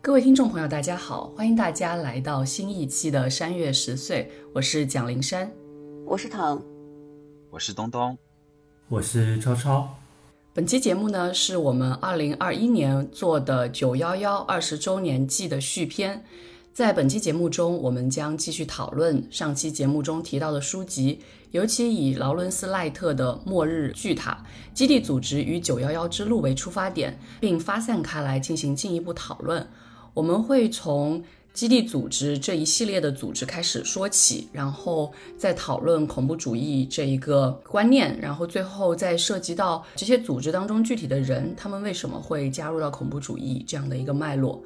各位听众朋友，大家好，欢迎大家来到新一期的《山月十岁》，我是蒋灵山，我是腾，我是东东，我是超超。本期节目呢，是我们二零二一年做的九幺幺二十周年季的续篇。在本期节目中，我们将继续讨论上期节目中提到的书籍，尤其以劳伦斯·赖特的《末日巨塔：基地组织与九幺幺之路》为出发点，并发散开来进行进一步讨论。我们会从基地组织这一系列的组织开始说起，然后再讨论恐怖主义这一个观念，然后最后再涉及到这些组织当中具体的人，他们为什么会加入到恐怖主义这样的一个脉络。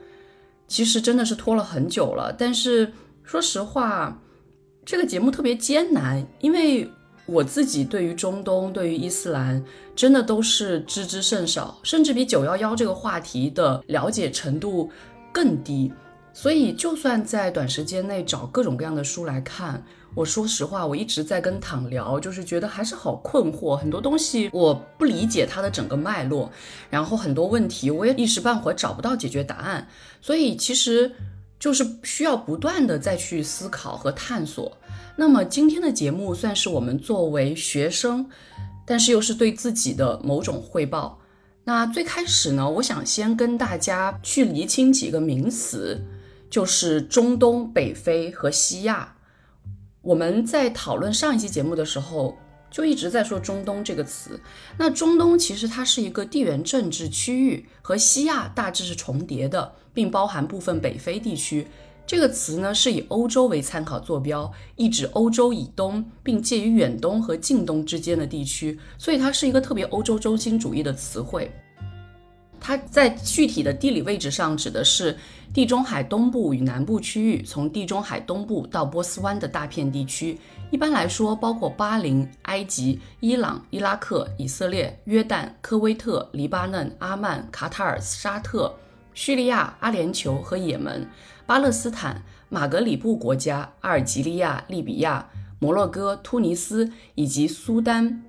其实真的是拖了很久了，但是说实话，这个节目特别艰难，因为我自己对于中东、对于伊斯兰真的都是知之甚少，甚至比九幺幺这个话题的了解程度更低。所以，就算在短时间内找各种各样的书来看，我说实话，我一直在跟躺聊，就是觉得还是好困惑，很多东西我不理解它的整个脉络，然后很多问题我也一时半会找不到解决答案，所以其实就是需要不断的再去思考和探索。那么今天的节目算是我们作为学生，但是又是对自己的某种汇报。那最开始呢，我想先跟大家去厘清几个名词。就是中东、北非和西亚。我们在讨论上一期节目的时候，就一直在说中东这个词。那中东其实它是一个地缘政治区域，和西亚大致是重叠的，并包含部分北非地区。这个词呢是以欧洲为参考坐标，意指欧洲以东，并介于远东和近东之间的地区。所以它是一个特别欧洲中心主义的词汇。它在具体的地理位置上指的是地中海东部与南部区域，从地中海东部到波斯湾的大片地区。一般来说，包括巴林、埃及、伊朗、伊拉克、以色列、约旦、科威特、黎巴嫩、阿曼、卡塔尔、沙特、叙利亚、阿联酋和也门、巴勒斯坦、马格里布国家、阿尔及利亚、利比亚、摩洛哥、突尼斯以及苏丹、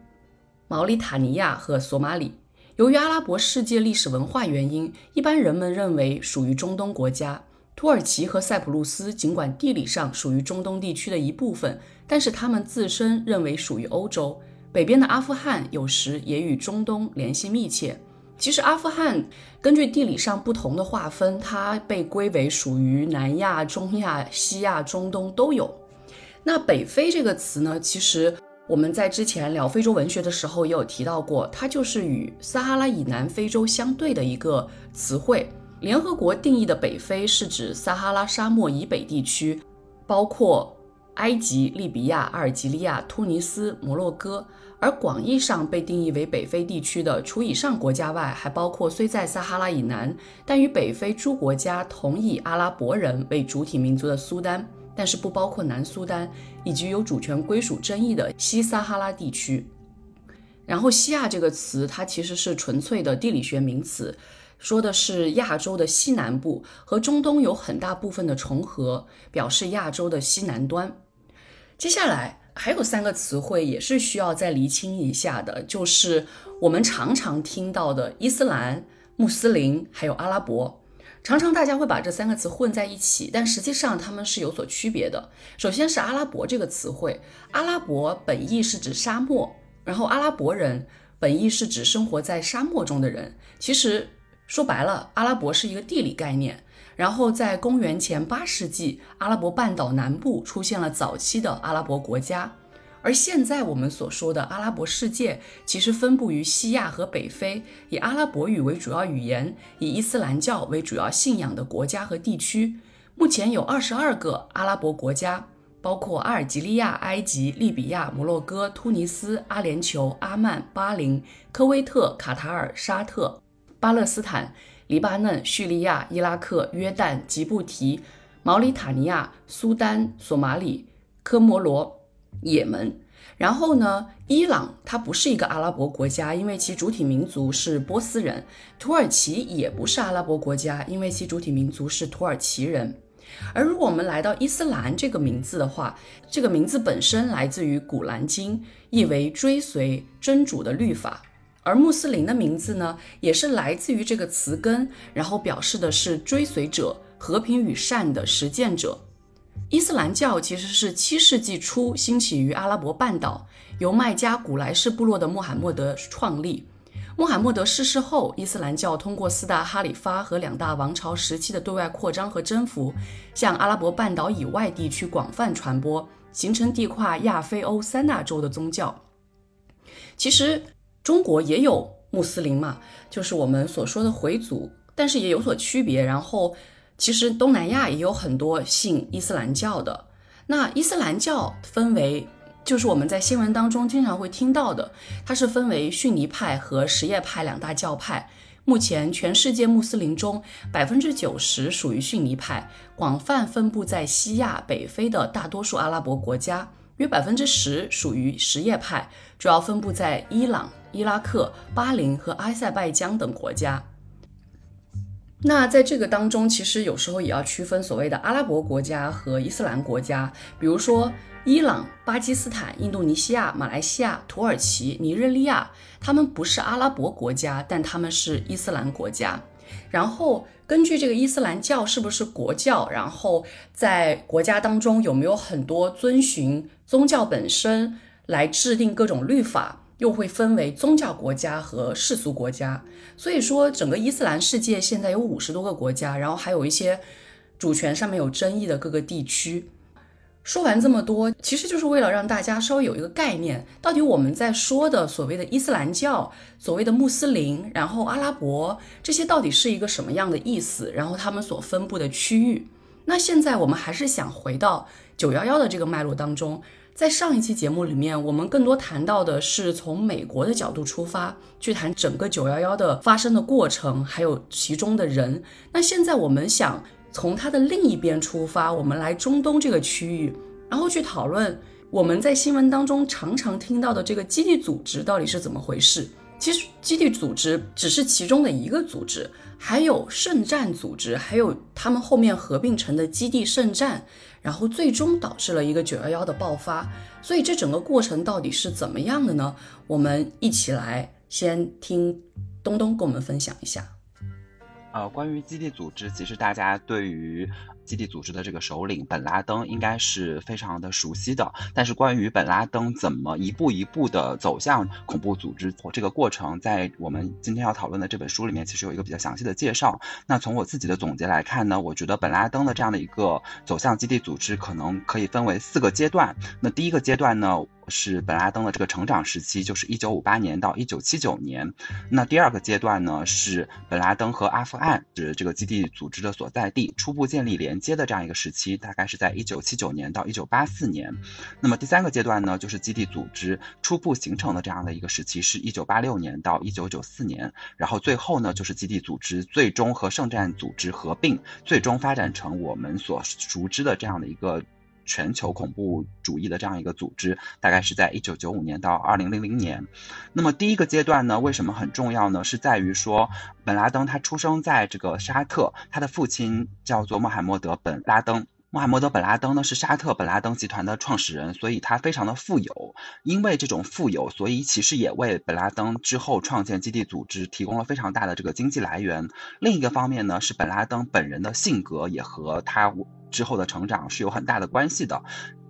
毛里塔尼亚和索马里。由于阿拉伯世界历史文化原因，一般人们认为属于中东国家。土耳其和塞浦路斯尽管地理上属于中东地区的一部分，但是他们自身认为属于欧洲。北边的阿富汗有时也与中东联系密切。其实，阿富汗根据地理上不同的划分，它被归为属于南亚、中亚、西亚、中东都有。那北非这个词呢？其实。我们在之前聊非洲文学的时候也有提到过，它就是与撒哈拉以南非洲相对的一个词汇。联合国定义的北非是指撒哈拉沙漠以北地区，包括埃及、利比亚、阿尔及利亚、突尼斯、摩洛哥。而广义上被定义为北非地区的，除以上国家外，还包括虽在撒哈拉以南，但与北非诸国家同以阿拉伯人为主体民族的苏丹。但是不包括南苏丹以及有主权归属争议的西撒哈拉地区。然后，西亚这个词，它其实是纯粹的地理学名词，说的是亚洲的西南部，和中东有很大部分的重合，表示亚洲的西南端。接下来还有三个词汇也是需要再厘清一下的，就是我们常常听到的伊斯兰、穆斯林，还有阿拉伯。常常大家会把这三个词混在一起，但实际上它们是有所区别的。首先是阿拉伯这个词汇，阿拉伯本意是指沙漠，然后阿拉伯人本意是指生活在沙漠中的人。其实说白了，阿拉伯是一个地理概念。然后在公元前八世纪，阿拉伯半岛南部出现了早期的阿拉伯国家。而现在我们所说的阿拉伯世界，其实分布于西亚和北非，以阿拉伯语为主要语言，以伊斯兰教为主要信仰的国家和地区。目前有二十二个阿拉伯国家，包括阿尔及利亚、埃及、利比亚、摩洛哥、突尼斯、阿联酋、阿曼、巴林、科威特、卡塔尔、沙特、巴勒斯坦、黎巴嫩、叙利亚、伊拉克、约旦、吉布提、毛里塔尼亚、苏丹、索马里、科摩罗。也门，然后呢？伊朗它不是一个阿拉伯国家，因为其主体民族是波斯人。土耳其也不是阿拉伯国家，因为其主体民族是土耳其人。而如果我们来到伊斯兰这个名字的话，这个名字本身来自于《古兰经》，意为追随真主的律法。而穆斯林的名字呢，也是来自于这个词根，然后表示的是追随者、和平与善的实践者。伊斯兰教其实是七世纪初兴起于阿拉伯半岛，由麦加古莱士部落的穆罕默德创立。穆罕默德逝世后，伊斯兰教通过四大哈里发和两大王朝时期的对外扩张和征服，向阿拉伯半岛以外地区广泛传播，形成地跨亚非欧三大洲的宗教。其实中国也有穆斯林嘛，就是我们所说的回族，但是也有所区别。然后。其实东南亚也有很多信伊斯兰教的。那伊斯兰教分为，就是我们在新闻当中经常会听到的，它是分为逊尼派和什叶派两大教派。目前全世界穆斯林中，百分之九十属于逊尼派，广泛分布在西亚、北非的大多数阿拉伯国家；约百分之十属于什叶派，主要分布在伊朗、伊拉克、巴林和阿塞拜疆等国家。那在这个当中，其实有时候也要区分所谓的阿拉伯国家和伊斯兰国家。比如说，伊朗、巴基斯坦、印度尼西亚、马来西亚、土耳其、尼日利亚，他们不是阿拉伯国家，但他们是伊斯兰国家。然后根据这个伊斯兰教是不是国教，然后在国家当中有没有很多遵循宗教本身来制定各种律法。又会分为宗教国家和世俗国家，所以说整个伊斯兰世界现在有五十多个国家，然后还有一些主权上面有争议的各个地区。说完这么多，其实就是为了让大家稍微有一个概念，到底我们在说的所谓的伊斯兰教、所谓的穆斯林，然后阿拉伯这些到底是一个什么样的意思，然后他们所分布的区域。那现在我们还是想回到九幺幺的这个脉络当中。在上一期节目里面，我们更多谈到的是从美国的角度出发，去谈整个九幺幺的发生的过程，还有其中的人。那现在我们想从它的另一边出发，我们来中东这个区域，然后去讨论我们在新闻当中常常听到的这个基地组织到底是怎么回事。其实基地组织只是其中的一个组织，还有圣战组织，还有他们后面合并成的基地圣战。然后最终导致了一个九幺幺的爆发，所以这整个过程到底是怎么样的呢？我们一起来先听东东跟我们分享一下。呃，关于基地组织，其实大家对于。基地组织的这个首领本拉登应该是非常的熟悉的，但是关于本拉登怎么一步一步的走向恐怖组织这个过程，在我们今天要讨论的这本书里面，其实有一个比较详细的介绍。那从我自己的总结来看呢，我觉得本拉登的这样的一个走向基地组织，可能可以分为四个阶段。那第一个阶段呢？是本拉登的这个成长时期，就是一九五八年到一九七九年。那第二个阶段呢，是本拉登和阿富汗是这个基地组织的所在地初步建立连接的这样一个时期，大概是在一九七九年到一九八四年。那么第三个阶段呢，就是基地组织初步形成的这样的一个时期，是一九八六年到一九九四年。然后最后呢，就是基地组织最终和圣战组织合并，最终发展成我们所熟知的这样的一个。全球恐怖主义的这样一个组织，大概是在一九九五年到二零零零年。那么第一个阶段呢，为什么很重要呢？是在于说，本拉登他出生在这个沙特，他的父亲叫做穆罕默德本拉登。穆罕默德本拉登呢是沙特本拉登集团的创始人，所以他非常的富有。因为这种富有，所以其实也为本拉登之后创建基地组织提供了非常大的这个经济来源。另一个方面呢，是本拉登本人的性格也和他之后的成长是有很大的关系的。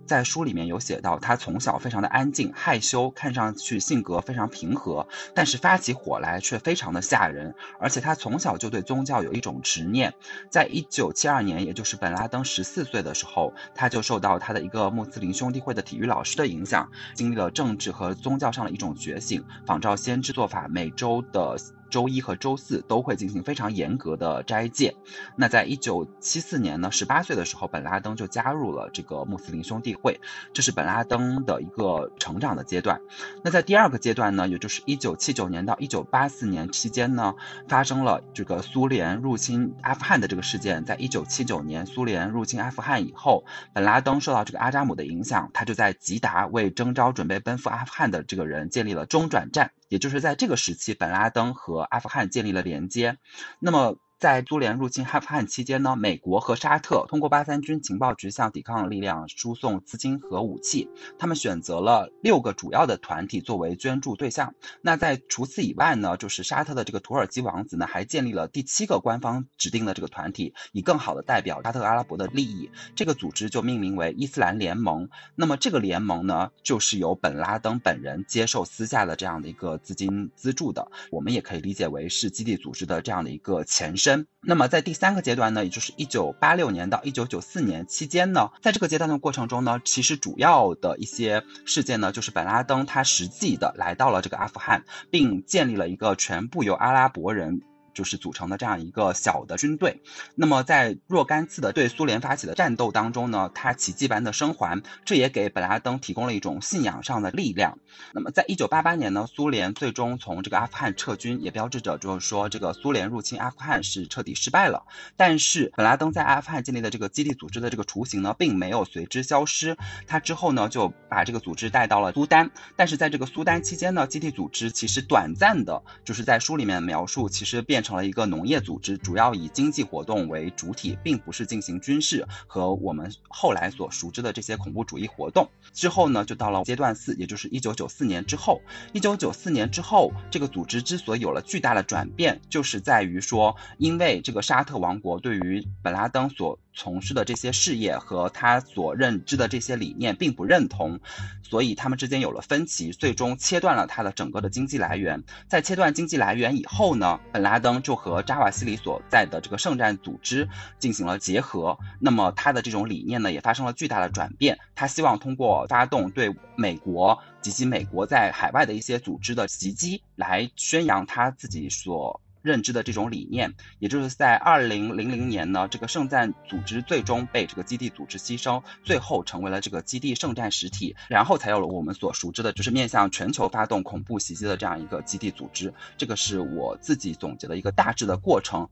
在书里面有写到，他从小非常的安静害羞，看上去性格非常平和，但是发起火来却非常的吓人。而且他从小就对宗教有一种执念。在一九七二年，也就是本拉登十四岁的时候，他就受到他的一个穆斯林兄弟会的体育老师的影响，经历了政治和宗教上的一种觉醒，仿照先知做法，每周的。周一和周四都会进行非常严格的斋戒。那在一九七四年呢，十八岁的时候，本拉登就加入了这个穆斯林兄弟会，这是本拉登的一个成长的阶段。那在第二个阶段呢，也就是一九七九年到一九八四年期间呢，发生了这个苏联入侵阿富汗的这个事件。在一九七九年苏联入侵阿富汗以后，本拉登受到这个阿扎姆的影响，他就在吉达为征召准备奔赴阿富汗的这个人建立了中转站。也就是在这个时期，本拉登和阿富汗建立了连接。那么。在苏联入侵阿富汗期间呢，美国和沙特通过八三军情报局向抵抗力量输送资金和武器。他们选择了六个主要的团体作为捐助对象。那在除此以外呢，就是沙特的这个土耳其王子呢，还建立了第七个官方指定的这个团体，以更好的代表沙特阿拉伯的利益。这个组织就命名为伊斯兰联盟。那么这个联盟呢，就是由本拉登本人接受私下的这样的一个资金资助的。我们也可以理解为是基地组织的这样的一个前身。那么在第三个阶段呢，也就是一九八六年到一九九四年期间呢，在这个阶段的过程中呢，其实主要的一些事件呢，就是本拉登他实际的来到了这个阿富汗，并建立了一个全部由阿拉伯人。就是组成的这样一个小的军队，那么在若干次的对苏联发起的战斗当中呢，他奇迹般的生还，这也给本拉登提供了一种信仰上的力量。那么在一九八八年呢，苏联最终从这个阿富汗撤军，也标志着就是说这个苏联入侵阿富汗是彻底失败了。但是本拉登在阿富汗建立的这个基地组织的这个雏形呢，并没有随之消失。他之后呢，就把这个组织带到了苏丹，但是在这个苏丹期间呢，基地组织其实短暂的，就是在书里面描述，其实变。成了一个农业组织，主要以经济活动为主体，并不是进行军事和我们后来所熟知的这些恐怖主义活动。之后呢，就到了阶段四，也就是一九九四年之后。一九九四年之后，这个组织之所以有了巨大的转变，就是在于说，因为这个沙特王国对于本拉登所从事的这些事业和他所认知的这些理念并不认同，所以他们之间有了分歧，最终切断了他的整个的经济来源。在切断经济来源以后呢，本拉登就和扎瓦西里所在的这个圣战组织进行了结合。那么他的这种理念呢，也发生了巨大的转变。他希望通过发动对美国及其美国在海外的一些组织的袭击，来宣扬他自己所。认知的这种理念，也就是在二零零零年呢，这个圣战组织最终被这个基地组织牺牲，最后成为了这个基地圣战实体，然后才有了我们所熟知的，就是面向全球发动恐怖袭击的这样一个基地组织。这个是我自己总结的一个大致的过程。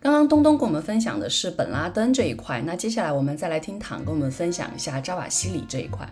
刚刚东东跟我们分享的是本拉登这一块，那接下来我们再来听唐跟我们分享一下扎瓦西里这一块。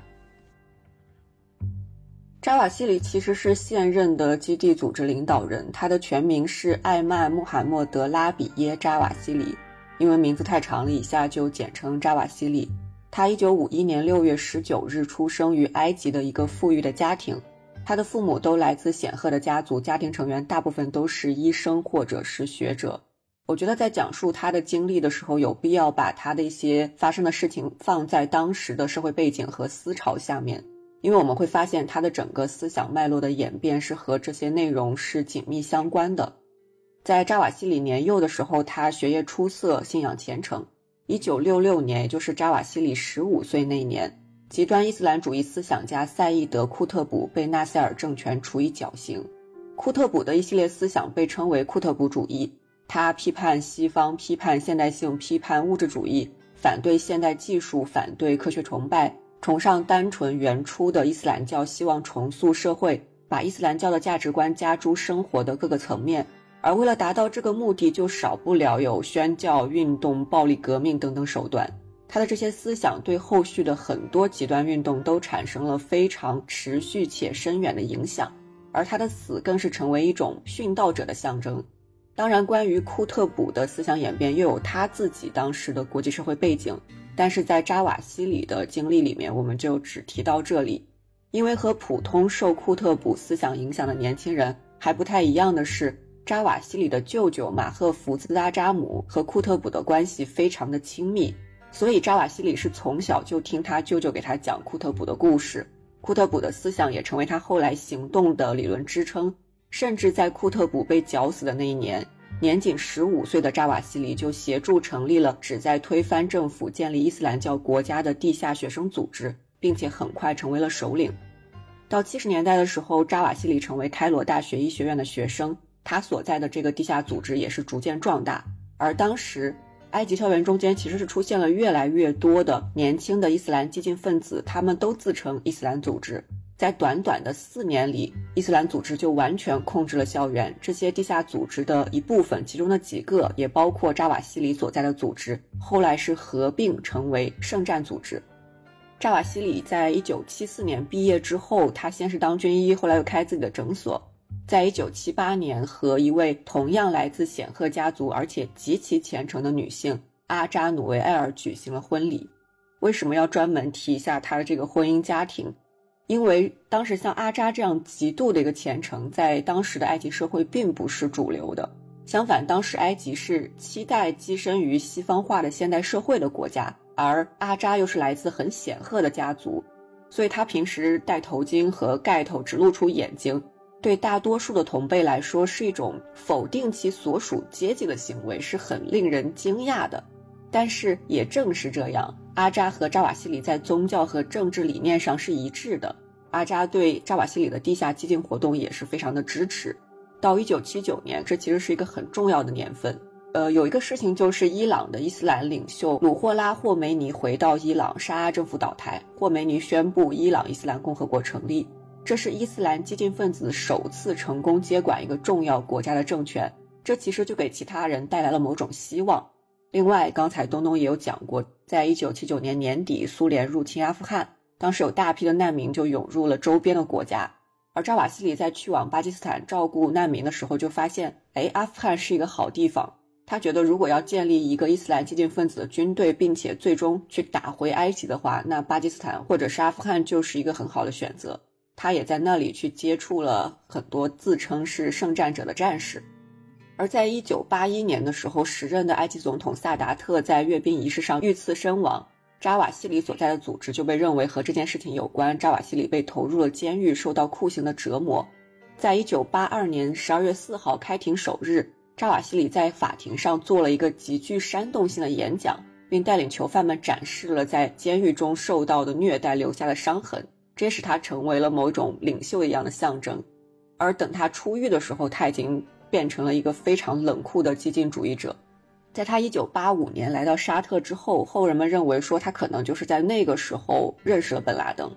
扎瓦西里其实是现任的基地组织领导人，他的全名是艾曼穆罕默德拉比耶扎瓦西里，英文名字太长了，以下就简称扎瓦西里。他一九五一年六月十九日出生于埃及的一个富裕的家庭，他的父母都来自显赫的家族，家庭成员大部分都是医生或者是学者。我觉得在讲述他的经历的时候，有必要把他的一些发生的事情放在当时的社会背景和思潮下面。因为我们会发现他的整个思想脉络的演变是和这些内容是紧密相关的。在扎瓦西里年幼的时候，他学业出色，信仰虔诚。一九六六年，也就是扎瓦西里十五岁那年，极端伊斯兰主义思想家赛义德·库特卜被纳赛尔政权处以绞刑。库特卜的一系列思想被称为库特卜主义，他批判西方，批判现代性，批判物质主义，反对现代技术，反对科学崇拜。崇尚单纯原初的伊斯兰教，希望重塑社会，把伊斯兰教的价值观加诸生活的各个层面。而为了达到这个目的，就少不了有宣教、运动、暴力革命等等手段。他的这些思想对后续的很多极端运动都产生了非常持续且深远的影响。而他的死更是成为一种殉道者的象征。当然，关于库特卜的思想演变，又有他自己当时的国际社会背景。但是在扎瓦西里的经历里面，我们就只提到这里，因为和普通受库特卜思想影响的年轻人还不太一样的是，扎瓦西里的舅舅马赫福兹拉扎姆和库特卜的关系非常的亲密，所以扎瓦西里是从小就听他舅舅给他讲库特卜的故事，库特卜的思想也成为他后来行动的理论支撑，甚至在库特卜被绞死的那一年。年仅十五岁的扎瓦西里就协助成立了旨在推翻政府、建立伊斯兰教国家的地下学生组织，并且很快成为了首领。到七十年代的时候，扎瓦西里成为开罗大学医学院的学生，他所在的这个地下组织也是逐渐壮大。而当时，埃及校园中间其实是出现了越来越多的年轻的伊斯兰激进分子，他们都自称伊斯兰组织。在短短的四年里，伊斯兰组织就完全控制了校园。这些地下组织的一部分，其中的几个也包括扎瓦西里所在的组织，后来是合并成为圣战组织。扎瓦西里在一九七四年毕业之后，他先是当军医，后来又开自己的诊所。在一九七八年和一位同样来自显赫家族而且极其虔诚的女性阿扎努维埃尔举行了婚礼。为什么要专门提一下她的这个婚姻家庭？因为当时像阿扎这样极度的一个虔诚，在当时的埃及社会并不是主流的。相反，当时埃及是期待跻身于西方化的现代社会的国家，而阿扎又是来自很显赫的家族，所以他平时戴头巾和盖头只露出眼睛。对大多数的同辈来说，是一种否定其所属阶级的行为，是很令人惊讶的。但是也正是这样，阿扎和扎瓦西里在宗教和政治理念上是一致的。阿扎对扎瓦西里的地下激进活动也是非常的支持。到一九七九年，这其实是一个很重要的年份。呃，有一个事情就是伊朗的伊斯兰领袖鲁霍拉·霍梅尼回到伊朗，沙阿政府倒台，霍梅尼宣布伊朗伊斯兰共和国成立。这是伊斯兰激进分子首次成功接管一个重要国家的政权，这其实就给其他人带来了某种希望。另外，刚才东东也有讲过，在一九七九年年底，苏联入侵阿富汗，当时有大批的难民就涌入了周边的国家。而扎瓦西里在去往巴基斯坦照顾难民的时候，就发现，哎，阿富汗是一个好地方。他觉得，如果要建立一个伊斯兰激进分子的军队，并且最终去打回埃及的话，那巴基斯坦或者是阿富汗就是一个很好的选择。他也在那里去接触了很多自称是圣战者的战士，而在一九八一年的时候，时任的埃及总统萨达特在阅兵仪式上遇刺身亡，扎瓦西里所在的组织就被认为和这件事情有关。扎瓦西里被投入了监狱，受到酷刑的折磨。在一九八二年十二月四号开庭首日，扎瓦西里在法庭上做了一个极具煽动性的演讲，并带领囚犯们展示了在监狱中受到的虐待留下的伤痕。这也使他成为了某种领袖一样的象征，而等他出狱的时候，他已经变成了一个非常冷酷的激进主义者。在他1985年来到沙特之后，后人们认为说他可能就是在那个时候认识了本拉登。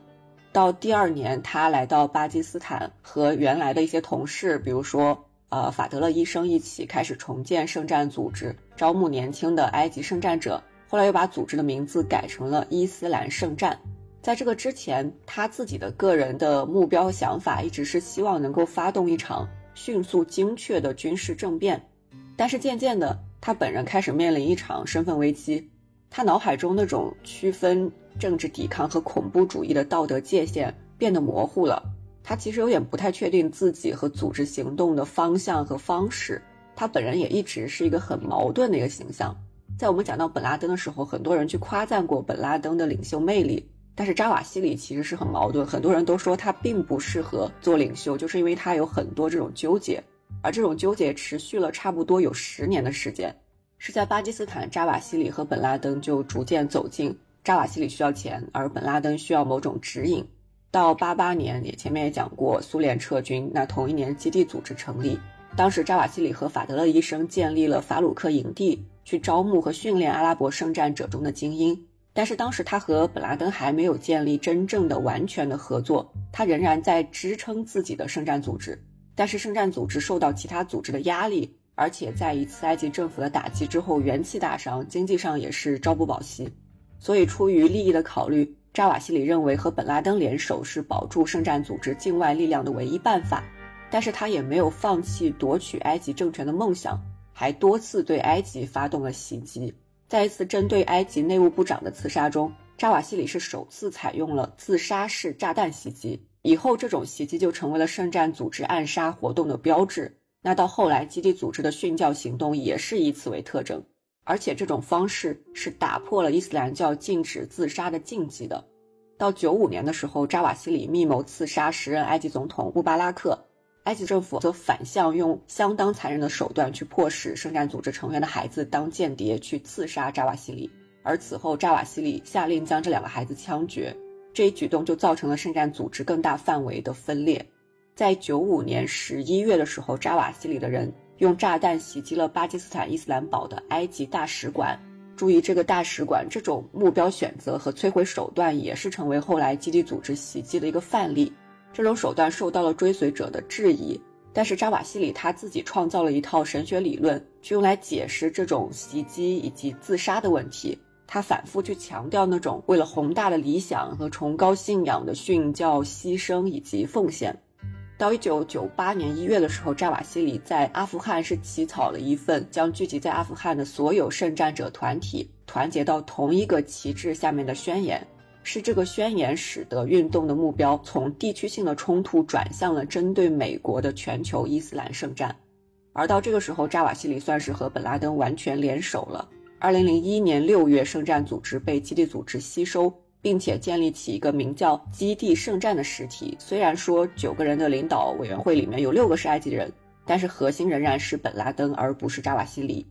到第二年，他来到巴基斯坦，和原来的一些同事，比如说呃法德勒医生一起开始重建圣战组织，招募年轻的埃及圣战者。后来又把组织的名字改成了伊斯兰圣战。在这个之前，他自己的个人的目标想法一直是希望能够发动一场迅速精确的军事政变，但是渐渐的，他本人开始面临一场身份危机，他脑海中那种区分政治抵抗和恐怖主义的道德界限变得模糊了，他其实有点不太确定自己和组织行动的方向和方式，他本人也一直是一个很矛盾的一个形象。在我们讲到本拉登的时候，很多人去夸赞过本拉登的领袖魅力。但是扎瓦西里其实是很矛盾，很多人都说他并不适合做领袖，就是因为他有很多这种纠结，而这种纠结持续了差不多有十年的时间。是在巴基斯坦，扎瓦西里和本拉登就逐渐走近，扎瓦西里需要钱，而本拉登需要某种指引。到八八年，也前面也讲过，苏联撤军，那同一年基地组织成立，当时扎瓦西里和法德勒医生建立了法鲁克营地，去招募和训练阿拉伯圣战者中的精英。但是当时他和本拉登还没有建立真正的完全的合作，他仍然在支撑自己的圣战组织。但是圣战组织受到其他组织的压力，而且在一次埃及政府的打击之后元气大伤，经济上也是朝不保夕。所以出于利益的考虑，扎瓦西里认为和本拉登联手是保住圣战组织境外力量的唯一办法。但是他也没有放弃夺取埃及政权的梦想，还多次对埃及发动了袭击。在一次针对埃及内务部长的刺杀中，扎瓦西里是首次采用了自杀式炸弹袭击。以后，这种袭击就成为了圣战组织暗杀活动的标志。那到后来，基地组织的训教行动也是以此为特征，而且这种方式是打破了伊斯兰教禁止自杀的禁忌的。到九五年的时候，扎瓦西里密谋刺杀时任埃及总统穆巴拉克。埃及政府则反向用相当残忍的手段去迫使圣战组织成员的孩子当间谍去刺杀扎瓦西里，而此后扎瓦西里下令将这两个孩子枪决，这一举动就造成了圣战组织更大范围的分裂。在九五年十一月的时候，扎瓦西里的人用炸弹袭击了巴基斯坦伊斯兰堡的埃及大使馆。注意，这个大使馆这种目标选择和摧毁手段也是成为后来基地组织袭击的一个范例。这种手段受到了追随者的质疑，但是扎瓦西里他自己创造了一套神学理论，去用来解释这种袭击以及自杀的问题。他反复去强调那种为了宏大的理想和崇高信仰的殉教、牺牲以及奉献。到一九九八年一月的时候，扎瓦西里在阿富汗是起草了一份将聚集在阿富汗的所有圣战者团体团结到同一个旗帜下面的宣言。是这个宣言使得运动的目标从地区性的冲突转向了针对美国的全球伊斯兰圣战。而到这个时候，扎瓦西里算是和本拉登完全联手了。二零零一年六月，圣战组织被基地组织吸收。并且建立起一个名叫“基地圣战”的实体。虽然说九个人的领导委员会里面有六个是埃及人，但是核心仍然是本拉登，而不是扎瓦西里。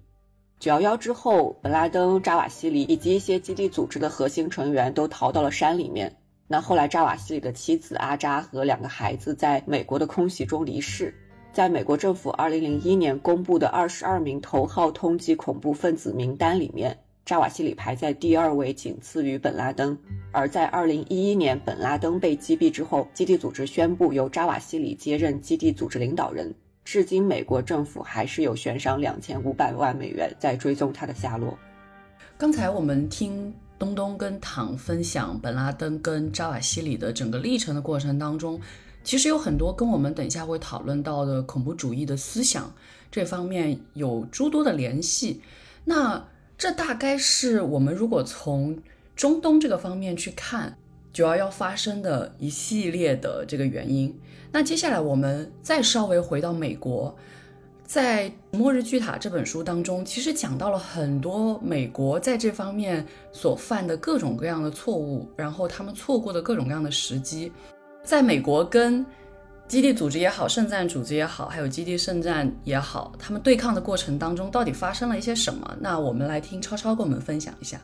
九幺幺之后，本拉登、扎瓦西里以及一些基地组织的核心成员都逃到了山里面。那后来，扎瓦西里的妻子阿扎和两个孩子在美国的空袭中离世。在美国政府二零零一年公布的二十二名头号通缉恐怖分子名单里面。扎瓦西里排在第二位，仅次于本拉登。而在二零一一年本拉登被击毙之后，基地组织宣布由扎瓦西里接任基地组织领导人。至今，美国政府还是有悬赏两千五百万美元在追踪他的下落。刚才我们听东东跟唐分享本拉登跟扎瓦西里的整个历程的过程当中，其实有很多跟我们等一下会讨论到的恐怖主义的思想这方面有诸多的联系。那这大概是我们如果从中东这个方面去看九幺幺发生的一系列的这个原因。那接下来我们再稍微回到美国，在《末日巨塔》这本书当中，其实讲到了很多美国在这方面所犯的各种各样的错误，然后他们错过的各种各样的时机，在美国跟。基地组织也好，圣战组织也好，还有基地圣战也好，他们对抗的过程当中到底发生了一些什么？那我们来听超超跟我们分享一下。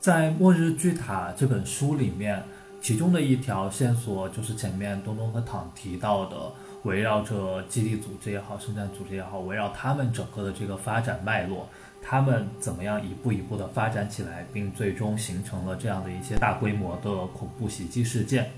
在《末日巨塔》这本书里面，其中的一条线索就是前面东东和躺提到的，围绕着基地组织也好，圣战组织也好，围绕他们整个的这个发展脉络，他们怎么样一步一步的发展起来，并最终形成了这样的一些大规模的恐怖袭击事件。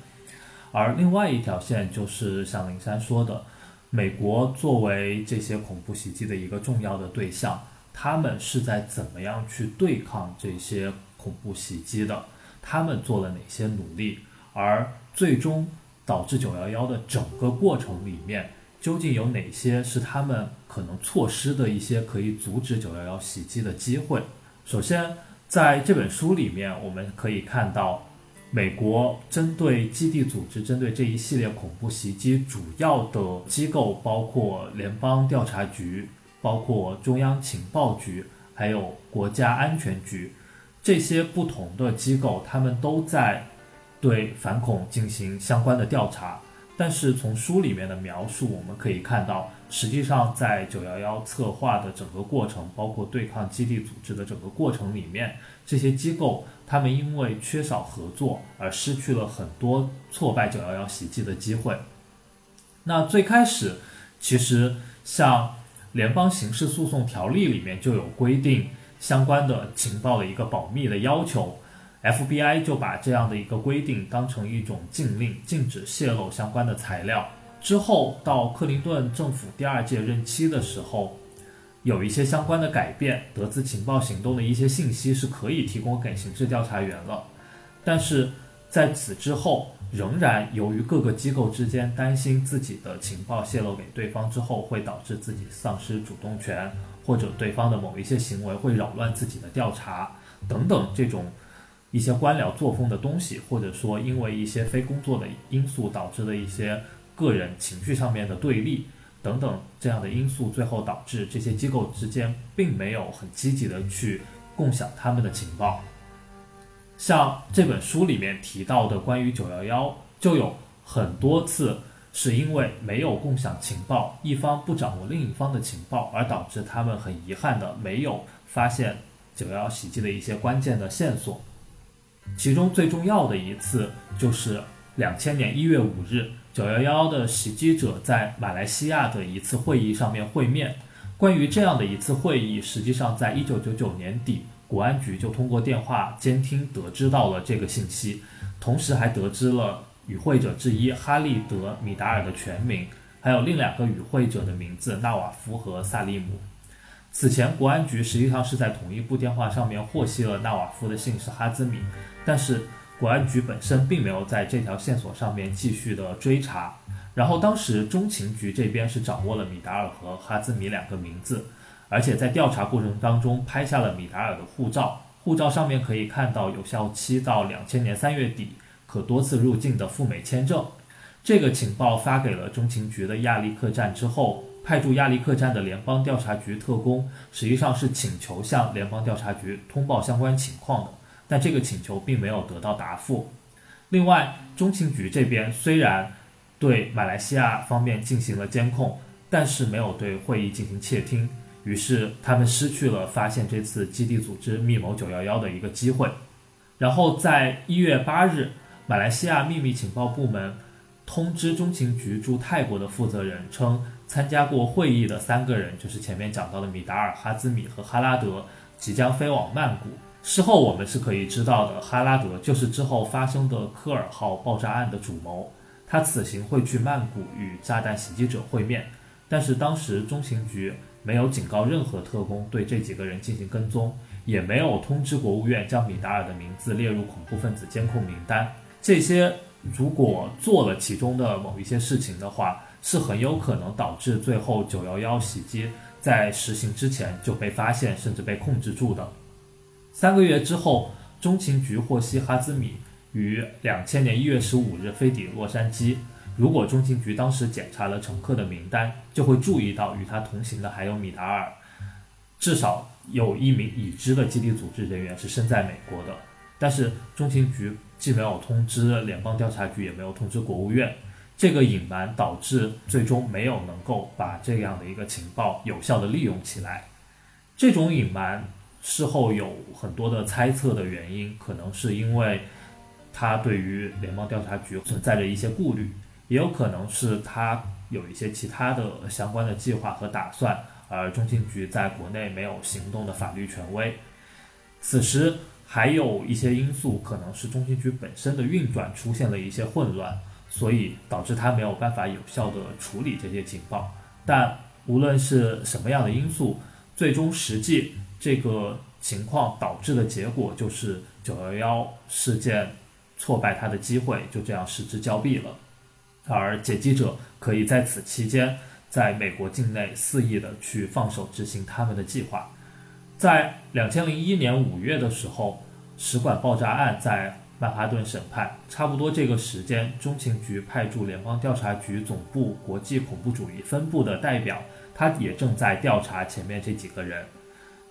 而另外一条线就是像林珊说的，美国作为这些恐怖袭击的一个重要的对象，他们是在怎么样去对抗这些恐怖袭击的？他们做了哪些努力？而最终导致九幺幺的整个过程里面，究竟有哪些是他们可能错失的一些可以阻止九幺幺袭击的机会？首先，在这本书里面，我们可以看到。美国针对基地组织、针对这一系列恐怖袭击，主要的机构包括联邦调查局、包括中央情报局，还有国家安全局。这些不同的机构，他们都在对反恐进行相关的调查。但是从书里面的描述，我们可以看到，实际上在九幺幺策划的整个过程，包括对抗基地组织的整个过程里面，这些机构。他们因为缺少合作而失去了很多挫败九幺幺袭击的机会。那最开始，其实像联邦刑事诉讼条例里面就有规定相关的情报的一个保密的要求，FBI 就把这样的一个规定当成一种禁令，禁止泄露相关的材料。之后到克林顿政府第二届任期的时候。有一些相关的改变，德资情报行动的一些信息是可以提供给刑事调查员了，但是在此之后，仍然由于各个机构之间担心自己的情报泄露给对方之后会导致自己丧失主动权，或者对方的某一些行为会扰乱自己的调查等等这种一些官僚作风的东西，或者说因为一些非工作的因素导致的一些个人情绪上面的对立。等等这样的因素，最后导致这些机构之间并没有很积极的去共享他们的情报。像这本书里面提到的关于九幺幺，就有很多次是因为没有共享情报，一方不掌握另一方的情报，而导致他们很遗憾的没有发现九幺幺袭击的一些关键的线索。其中最重要的一次就是两千年一月五日。九幺幺的袭击者在马来西亚的一次会议上面会面。关于这样的一次会议，实际上在一九九九年底，国安局就通过电话监听得知到了这个信息，同时还得知了与会者之一哈利德米达尔的全名，还有另两个与会者的名字纳瓦夫和萨利姆。此前，国安局实际上是在同一部电话上面获悉了纳瓦夫的姓是哈兹米，但是。国安局本身并没有在这条线索上面继续的追查。然后当时中情局这边是掌握了米达尔和哈兹米两个名字，而且在调查过程当中拍下了米达尔的护照，护照上面可以看到有效期到两千年三月底，可多次入境的赴美签证。这个情报发给了中情局的亚利克站之后，派驻亚利克站的联邦调查局特工实际上是请求向联邦调查局通报相关情况的，但这个请求并没有得到答复。另外，中情局这边虽然对马来西亚方面进行了监控，但是没有对会议进行窃听，于是他们失去了发现这次基地组织密谋九幺幺的一个机会。然后在一月八日，马来西亚秘密情报部门。通知中情局驻泰国的负责人称，参加过会议的三个人，就是前面讲到的米达尔、哈兹米和哈拉德，即将飞往曼谷。事后我们是可以知道的，哈拉德就是之后发生的科尔号爆炸案的主谋，他此行会去曼谷与炸弹袭击者会面。但是当时中情局没有警告任何特工对这几个人进行跟踪，也没有通知国务院将米达尔的名字列入恐怖分子监控名单。这些。如果做了其中的某一些事情的话，是很有可能导致最后九幺幺袭击在实行之前就被发现，甚至被控制住的。三个月之后，中情局获悉哈兹米于两千年一月十五日飞抵洛杉矶。如果中情局当时检查了乘客的名单，就会注意到与他同行的还有米达尔，至少有一名已知的基地组织人员是身在美国的。但是中情局。既没有通知联邦调查局，也没有通知国务院，这个隐瞒导致最终没有能够把这样的一个情报有效的利用起来。这种隐瞒事后有很多的猜测的原因，可能是因为他对于联邦调查局存在着一些顾虑，也有可能是他有一些其他的相关的计划和打算，而中情局在国内没有行动的法律权威。此时。还有一些因素，可能是中心局本身的运转出现了一些混乱，所以导致他没有办法有效的处理这些情报。但无论是什么样的因素，最终实际这个情况导致的结果就是九幺幺事件挫败他的机会就这样失之交臂了。而劫机者可以在此期间在美国境内肆意的去放手执行他们的计划。在两千零一年五月的时候，使馆爆炸案在曼哈顿审判，差不多这个时间，中情局派驻联邦调查局总部国际恐怖主义分部的代表，他也正在调查前面这几个人。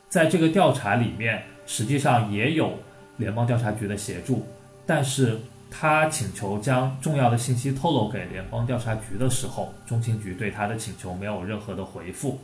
在这个调查里面，实际上也有联邦调查局的协助，但是他请求将重要的信息透露给联邦调查局的时候，中情局对他的请求没有任何的回复。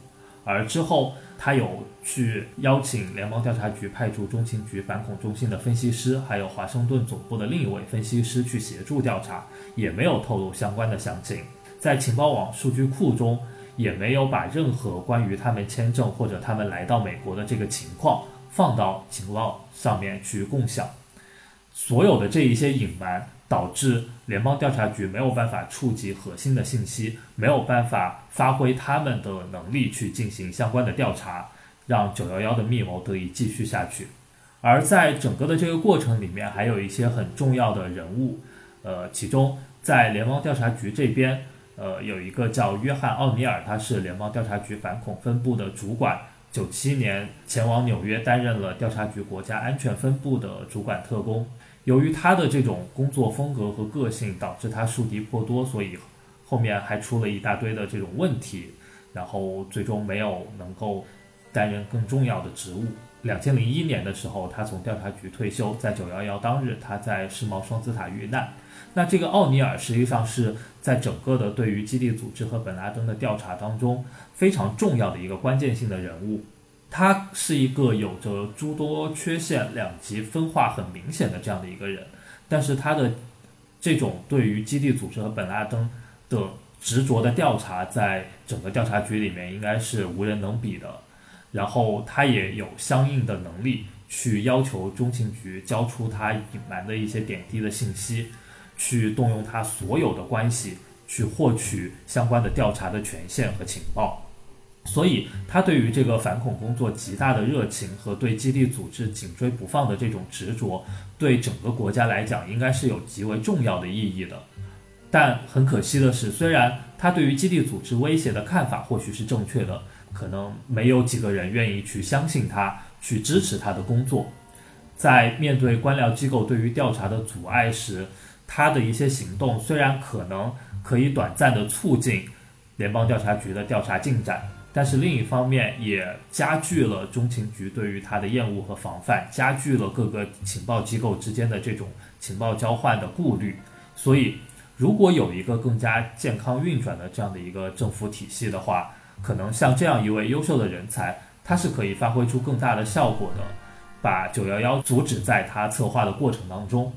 而之后，他有去邀请联邦调查局派驻中情局反恐中心的分析师，还有华盛顿总部的另一位分析师去协助调查，也没有透露相关的详情。在情报网数据库中，也没有把任何关于他们签证或者他们来到美国的这个情况放到情报上面去共享。所有的这一些隐瞒。导致联邦调查局没有办法触及核心的信息，没有办法发挥他们的能力去进行相关的调查，让九幺幺的密谋得以继续下去。而在整个的这个过程里面，还有一些很重要的人物，呃，其中在联邦调查局这边，呃，有一个叫约翰奥尼尔，他是联邦调查局反恐分部的主管，九七年前往纽约担任了调查局国家安全分部的主管特工。由于他的这种工作风格和个性，导致他树敌颇多，所以后面还出了一大堆的这种问题，然后最终没有能够担任更重要的职务。两千零一年的时候，他从调查局退休，在九幺幺当日，他在世贸双子塔遇难。那这个奥尼尔实际上是在整个的对于基地组织和本拉登的调查当中非常重要的一个关键性的人物。他是一个有着诸多缺陷、两极分化很明显的这样的一个人，但是他的这种对于基地组织和本拉登的执着的调查，在整个调查局里面应该是无人能比的。然后他也有相应的能力去要求中情局交出他隐瞒的一些点滴的信息，去动用他所有的关系去获取相关的调查的权限和情报。所以他对于这个反恐工作极大的热情和对基地组织紧追不放的这种执着，对整个国家来讲应该是有极为重要的意义的。但很可惜的是，虽然他对于基地组织威胁的看法或许是正确的，可能没有几个人愿意去相信他，去支持他的工作。在面对官僚机构对于调查的阻碍时，他的一些行动虽然可能可以短暂的促进联邦调查局的调查进展。但是另一方面，也加剧了中情局对于他的厌恶和防范，加剧了各个情报机构之间的这种情报交换的顾虑。所以，如果有一个更加健康运转的这样的一个政府体系的话，可能像这样一位优秀的人才，他是可以发挥出更大的效果的，把九幺幺阻止在他策划的过程当中。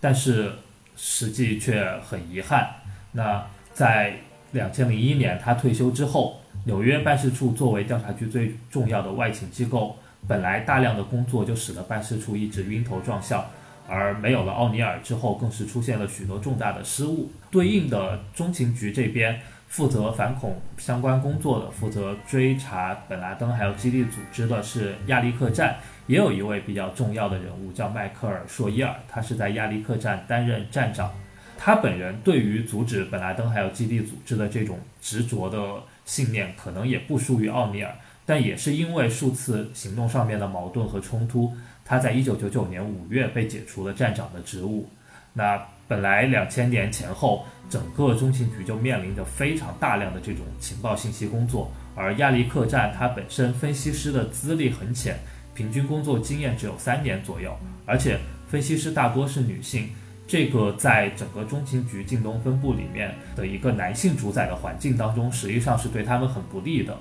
但是实际却很遗憾，那在两千零一年他退休之后。纽约办事处作为调查局最重要的外勤机构，本来大量的工作就使得办事处一直晕头转向，而没有了奥尼尔之后，更是出现了许多重大的失误。对应的中情局这边负责反恐相关工作的、负责追查本拉登还有基地组织的是亚历克站，也有一位比较重要的人物叫迈克尔·朔伊尔，他是在亚历克站担任站长。他本人对于阻止本拉登还有基地组织的这种执着的。信念可能也不输于奥尼尔，但也是因为数次行动上面的矛盾和冲突，他在一九九九年五月被解除了站长的职务。那本来两千年前后，整个中情局就面临着非常大量的这种情报信息工作，而亚历克站他本身分析师的资历很浅，平均工作经验只有三年左右，而且分析师大多是女性。这个在整个中情局晋东分部里面的一个男性主宰的环境当中，实际上是对他们很不利的。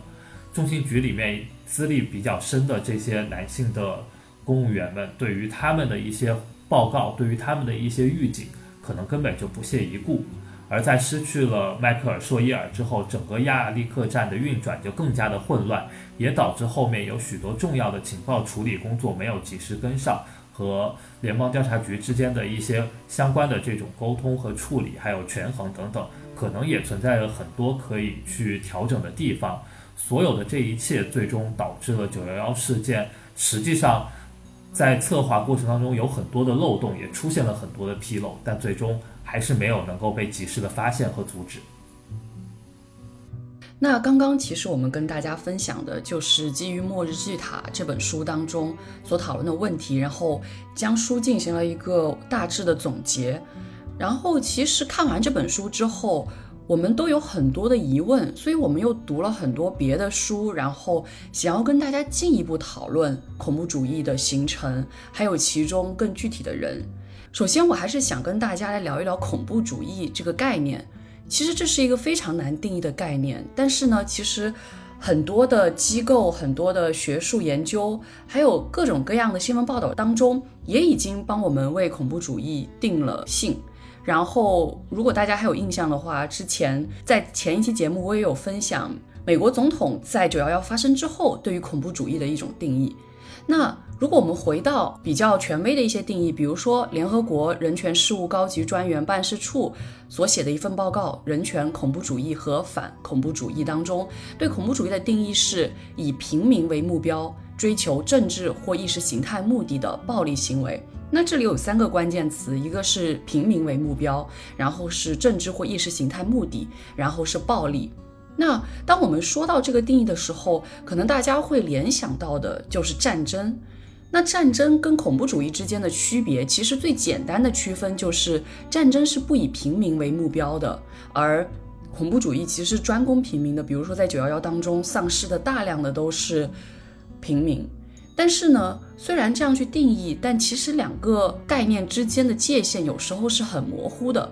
中情局里面资历比较深的这些男性的公务员们，对于他们的一些报告，对于他们的一些预警，可能根本就不屑一顾。而在失去了迈克尔·朔伊尔之后，整个亚历克站的运转就更加的混乱，也导致后面有许多重要的情报处理工作没有及时跟上。和联邦调查局之间的一些相关的这种沟通和处理，还有权衡等等，可能也存在着很多可以去调整的地方。所有的这一切，最终导致了九幺幺事件。实际上，在策划过程当中有很多的漏洞，也出现了很多的纰漏，但最终还是没有能够被及时的发现和阻止。那刚刚其实我们跟大家分享的就是基于《末日巨塔》这本书当中所讨论的问题，然后将书进行了一个大致的总结。然后其实看完这本书之后，我们都有很多的疑问，所以我们又读了很多别的书，然后想要跟大家进一步讨论恐怖主义的形成，还有其中更具体的人。首先，我还是想跟大家来聊一聊恐怖主义这个概念。其实这是一个非常难定义的概念，但是呢，其实很多的机构、很多的学术研究，还有各种各样的新闻报道当中，也已经帮我们为恐怖主义定了性。然后，如果大家还有印象的话，之前在前一期节目我也有分享美国总统在九幺幺发生之后对于恐怖主义的一种定义。那如果我们回到比较权威的一些定义，比如说联合国人权事务高级专员办事处所写的一份报告《人权、恐怖主义和反恐怖主义》当中，对恐怖主义的定义是以平民为目标，追求政治或意识形态目的的暴力行为。那这里有三个关键词，一个是平民为目标，然后是政治或意识形态目的，然后是暴力。那当我们说到这个定义的时候，可能大家会联想到的就是战争。那战争跟恐怖主义之间的区别，其实最简单的区分就是，战争是不以平民为目标的，而恐怖主义其实专攻平民的。比如说在九幺幺当中丧失的大量的都是平民。但是呢，虽然这样去定义，但其实两个概念之间的界限有时候是很模糊的。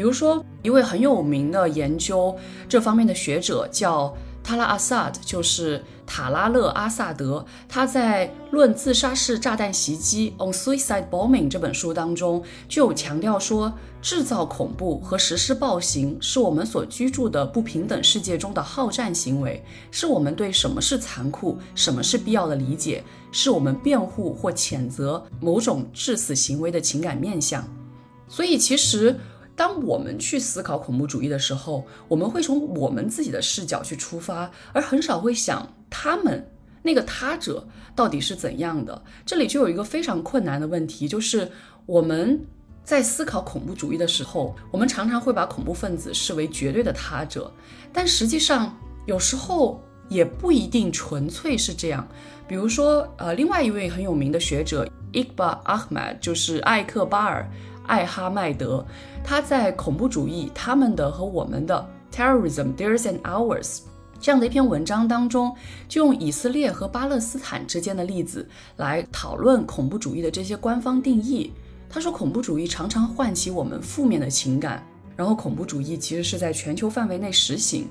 比如说，一位很有名的研究这方面的学者叫。塔拉阿萨德就是塔拉勒阿萨德，他在《论自杀式炸弹袭击》（On Suicide Bombing） 这本书当中就有强调说，制造恐怖和实施暴行是我们所居住的不平等世界中的好战行为，是我们对什么是残酷、什么是必要的理解，是我们辩护或谴责某种致死行为的情感面向。所以，其实。当我们去思考恐怖主义的时候，我们会从我们自己的视角去出发，而很少会想他们那个他者到底是怎样的。这里就有一个非常困难的问题，就是我们在思考恐怖主义的时候，我们常常会把恐怖分子视为绝对的他者，但实际上有时候也不一定纯粹是这样。比如说，呃，另外一位很有名的学者 Iqbal Ahmed，就是艾克巴尔。艾哈迈德，他在《恐怖主义：他们的和我们的 Terrorism Theirs and Ours》这样的一篇文章当中，就用以色列和巴勒斯坦之间的例子来讨论恐怖主义的这些官方定义。他说，恐怖主义常常唤起我们负面的情感，然后恐怖主义其实是在全球范围内实行。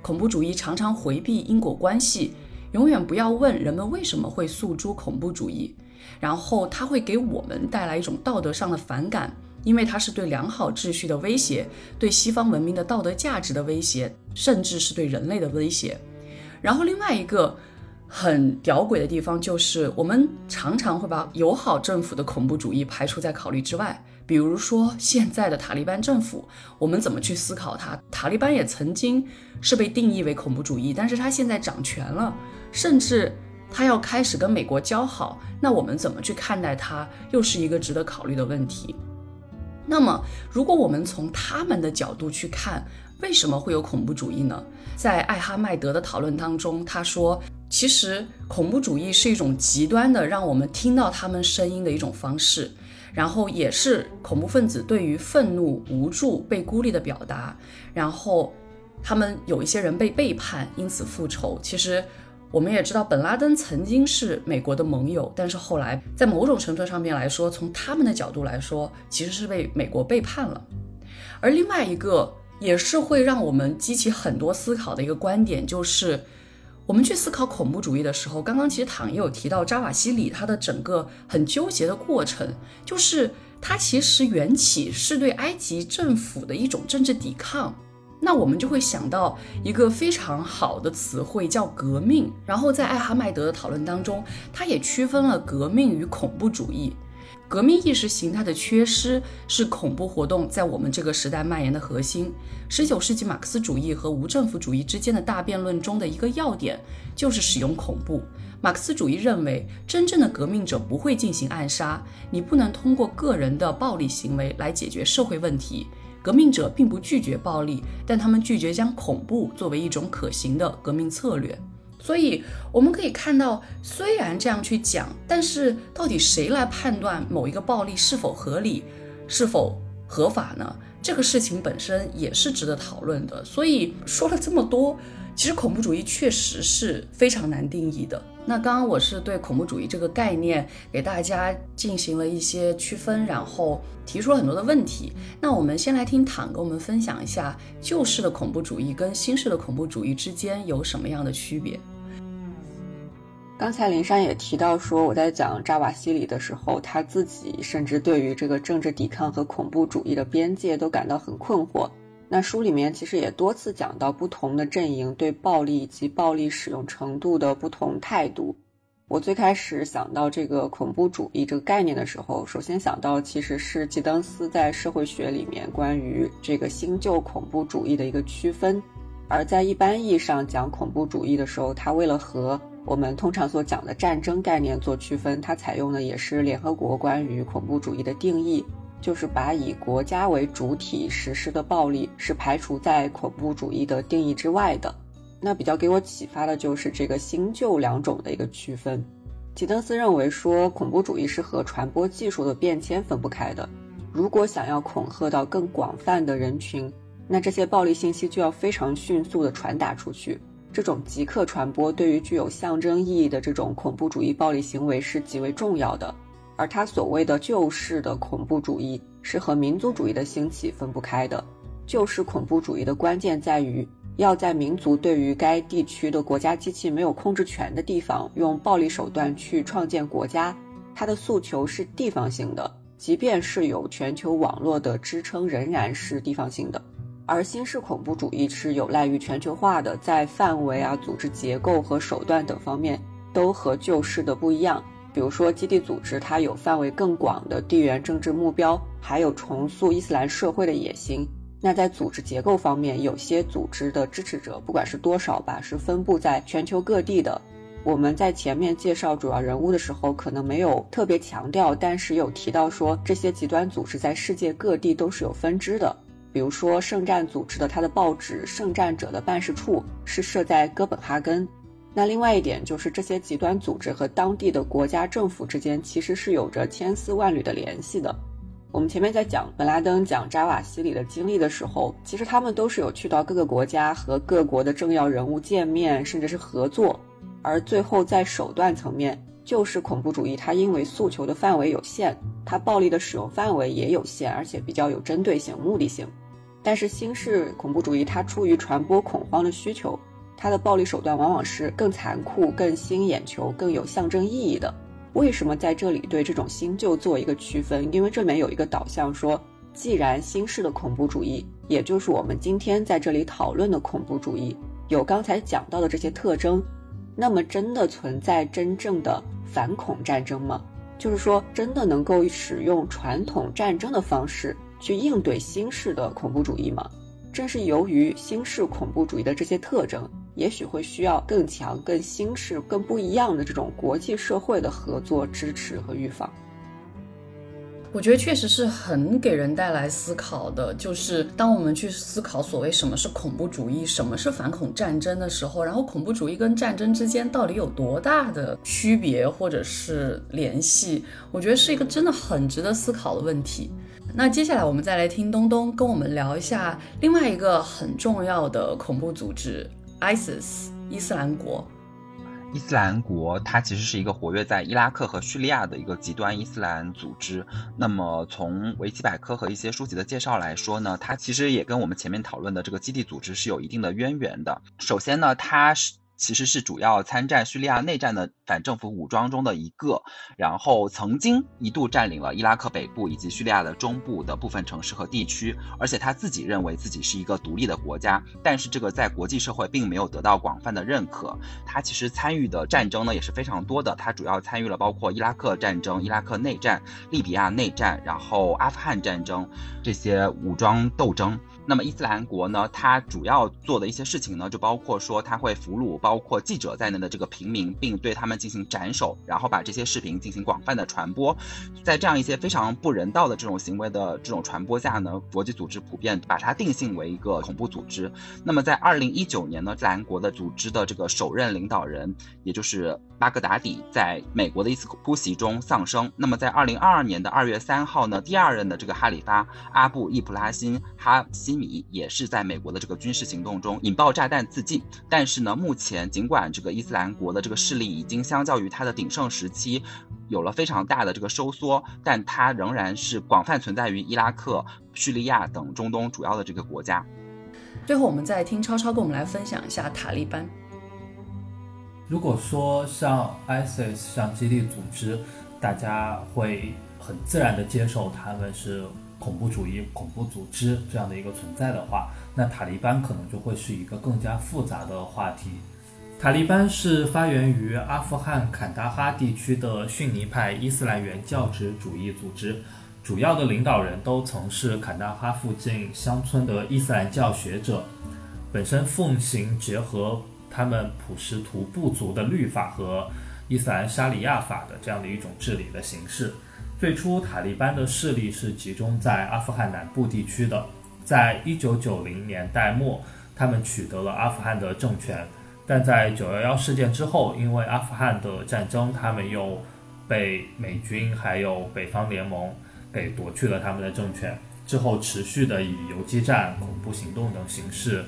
恐怖主义常常回避因果关系，永远不要问人们为什么会诉诸恐怖主义。然后它会给我们带来一种道德上的反感，因为它是对良好秩序的威胁，对西方文明的道德价值的威胁，甚至是对人类的威胁。然后另外一个很屌诡的地方就是，我们常常会把友好政府的恐怖主义排除在考虑之外。比如说现在的塔利班政府，我们怎么去思考它？塔利班也曾经是被定义为恐怖主义，但是它现在掌权了，甚至。他要开始跟美国交好，那我们怎么去看待他，又是一个值得考虑的问题。那么，如果我们从他们的角度去看，为什么会有恐怖主义呢？在艾哈迈德的讨论当中，他说，其实恐怖主义是一种极端的让我们听到他们声音的一种方式，然后也是恐怖分子对于愤怒、无助、被孤立的表达。然后，他们有一些人被背叛，因此复仇。其实。我们也知道，本拉登曾经是美国的盟友，但是后来在某种程度上面来说，从他们的角度来说，其实是被美国背叛了。而另外一个也是会让我们激起很多思考的一个观点，就是我们去思考恐怖主义的时候，刚刚其实躺也有提到扎瓦西里他的整个很纠结的过程，就是他其实缘起是对埃及政府的一种政治抵抗。那我们就会想到一个非常好的词汇，叫革命。然后在艾哈迈德的讨论当中，他也区分了革命与恐怖主义。革命意识形态的缺失是恐怖活动在我们这个时代蔓延的核心。十九世纪马克思主义和无政府主义之间的大辩论中的一个要点就是使用恐怖。马克思主义认为，真正的革命者不会进行暗杀，你不能通过个人的暴力行为来解决社会问题。革命者并不拒绝暴力，但他们拒绝将恐怖作为一种可行的革命策略。所以我们可以看到，虽然这样去讲，但是到底谁来判断某一个暴力是否合理、是否合法呢？这个事情本身也是值得讨论的。所以说了这么多。其实恐怖主义确实是非常难定义的。那刚刚我是对恐怖主义这个概念给大家进行了一些区分，然后提出了很多的问题。那我们先来听坦跟我们分享一下旧式的恐怖主义跟新式的恐怖主义之间有什么样的区别。刚才林珊也提到说，我在讲扎瓦西里的时候，他自己甚至对于这个政治抵抗和恐怖主义的边界都感到很困惑。那书里面其实也多次讲到不同的阵营对暴力以及暴力使用程度的不同态度。我最开始想到这个恐怖主义这个概念的时候，首先想到其实是吉登斯在社会学里面关于这个新旧恐怖主义的一个区分。而在一般意义上讲恐怖主义的时候，他为了和我们通常所讲的战争概念做区分，他采用的也是联合国关于恐怖主义的定义。就是把以国家为主体实施的暴力是排除在恐怖主义的定义之外的。那比较给我启发的就是这个新旧两种的一个区分。吉登斯认为说，恐怖主义是和传播技术的变迁分不开的。如果想要恐吓到更广泛的人群，那这些暴力信息就要非常迅速地传达出去。这种即刻传播对于具有象征意义的这种恐怖主义暴力行为是极为重要的。而他所谓的旧式的恐怖主义是和民族主义的兴起分不开的。旧式恐怖主义的关键在于要在民族对于该地区的国家机器没有控制权的地方，用暴力手段去创建国家。他的诉求是地方性的，即便是有全球网络的支撑，仍然是地方性的。而新式恐怖主义是有赖于全球化的，在范围啊、组织结构和手段等方面都和旧式的不一样。比如说基地组织，它有范围更广的地缘政治目标，还有重塑伊斯兰社会的野心。那在组织结构方面，有些组织的支持者，不管是多少吧，是分布在全球各地的。我们在前面介绍主要人物的时候，可能没有特别强调，但是有提到说这些极端组织在世界各地都是有分支的。比如说圣战组织的它的报纸《圣战者的办事处》是设在哥本哈根。那另外一点就是这些极端组织和当地的国家政府之间其实是有着千丝万缕的联系的。我们前面在讲本拉登讲扎瓦西里的经历的时候，其实他们都是有去到各个国家和各国的政要人物见面，甚至是合作。而最后，在手段层面，就是恐怖主义，它因为诉求的范围有限，它暴力的使用范围也有限，而且比较有针对性、目的性。但是新式恐怖主义，它出于传播恐慌的需求，它的暴力手段往往是更残酷、更吸引眼球、更有象征意义的。为什么在这里对这种新旧做一个区分？因为这里面有一个导向，说既然新式的恐怖主义，也就是我们今天在这里讨论的恐怖主义，有刚才讲到的这些特征。那么，真的存在真正的反恐战争吗？就是说，真的能够使用传统战争的方式去应对新式的恐怖主义吗？正是由于新式恐怖主义的这些特征，也许会需要更强、更新式、更不一样的这种国际社会的合作、支持和预防。我觉得确实是很给人带来思考的，就是当我们去思考所谓什么是恐怖主义，什么是反恐战争的时候，然后恐怖主义跟战争之间到底有多大的区别或者是联系，我觉得是一个真的很值得思考的问题。那接下来我们再来听东东跟我们聊一下另外一个很重要的恐怖组织 ISIS 伊斯兰国。伊斯兰国，它其实是一个活跃在伊拉克和叙利亚的一个极端伊斯兰组织。那么，从维基百科和一些书籍的介绍来说呢，它其实也跟我们前面讨论的这个基地组织是有一定的渊源的。首先呢，它是。其实是主要参战叙利亚内战的反政府武装中的一个，然后曾经一度占领了伊拉克北部以及叙利亚的中部的部分城市和地区，而且他自己认为自己是一个独立的国家，但是这个在国际社会并没有得到广泛的认可。他其实参与的战争呢也是非常多的，他主要参与了包括伊拉克战争、伊拉克内战、利比亚内战，然后阿富汗战争这些武装斗争。那么伊斯兰国呢，他主要做的一些事情呢，就包括说他会俘虏包包括记者在内的这个平民，并对他们进行斩首，然后把这些视频进行广泛的传播。在这样一些非常不人道的这种行为的这种传播下呢，国际组织普遍把它定性为一个恐怖组织。那么在二零一九年呢，伊斯兰国的组织的这个首任领导人，也就是巴格达底，在美国的一次突袭中丧生。那么在二零二二年的二月三号呢，第二任的这个哈里发阿布易普拉辛哈辛。米也是在美国的这个军事行动中引爆炸弹自尽，但是呢，目前尽管这个伊斯兰国的这个势力已经相较于它的鼎盛时期有了非常大的这个收缩，但它仍然是广泛存在于伊拉克、叙利亚等中东主要的这个国家。最后，我们再听超超跟我们来分享一下塔利班。如果说像 ISIS 像基地组织，大家会很自然的接受他们是。恐怖主义、恐怖组织这样的一个存在的话，那塔利班可能就会是一个更加复杂的话题。塔利班是发源于阿富汗坎大哈地区的逊尼派伊斯兰原教旨主义组织，主要的领导人都曾是坎大哈附近乡村的伊斯兰教学者，本身奉行结合他们普什图部族的律法和伊斯兰沙里亚法的这样的一种治理的形式。最初，塔利班的势力是集中在阿富汗南部地区的。在一九九零年代末，他们取得了阿富汗的政权。但在九幺幺事件之后，因为阿富汗的战争，他们又被美军还有北方联盟给夺去了他们的政权。之后，持续的以游击战、恐怖行动等形式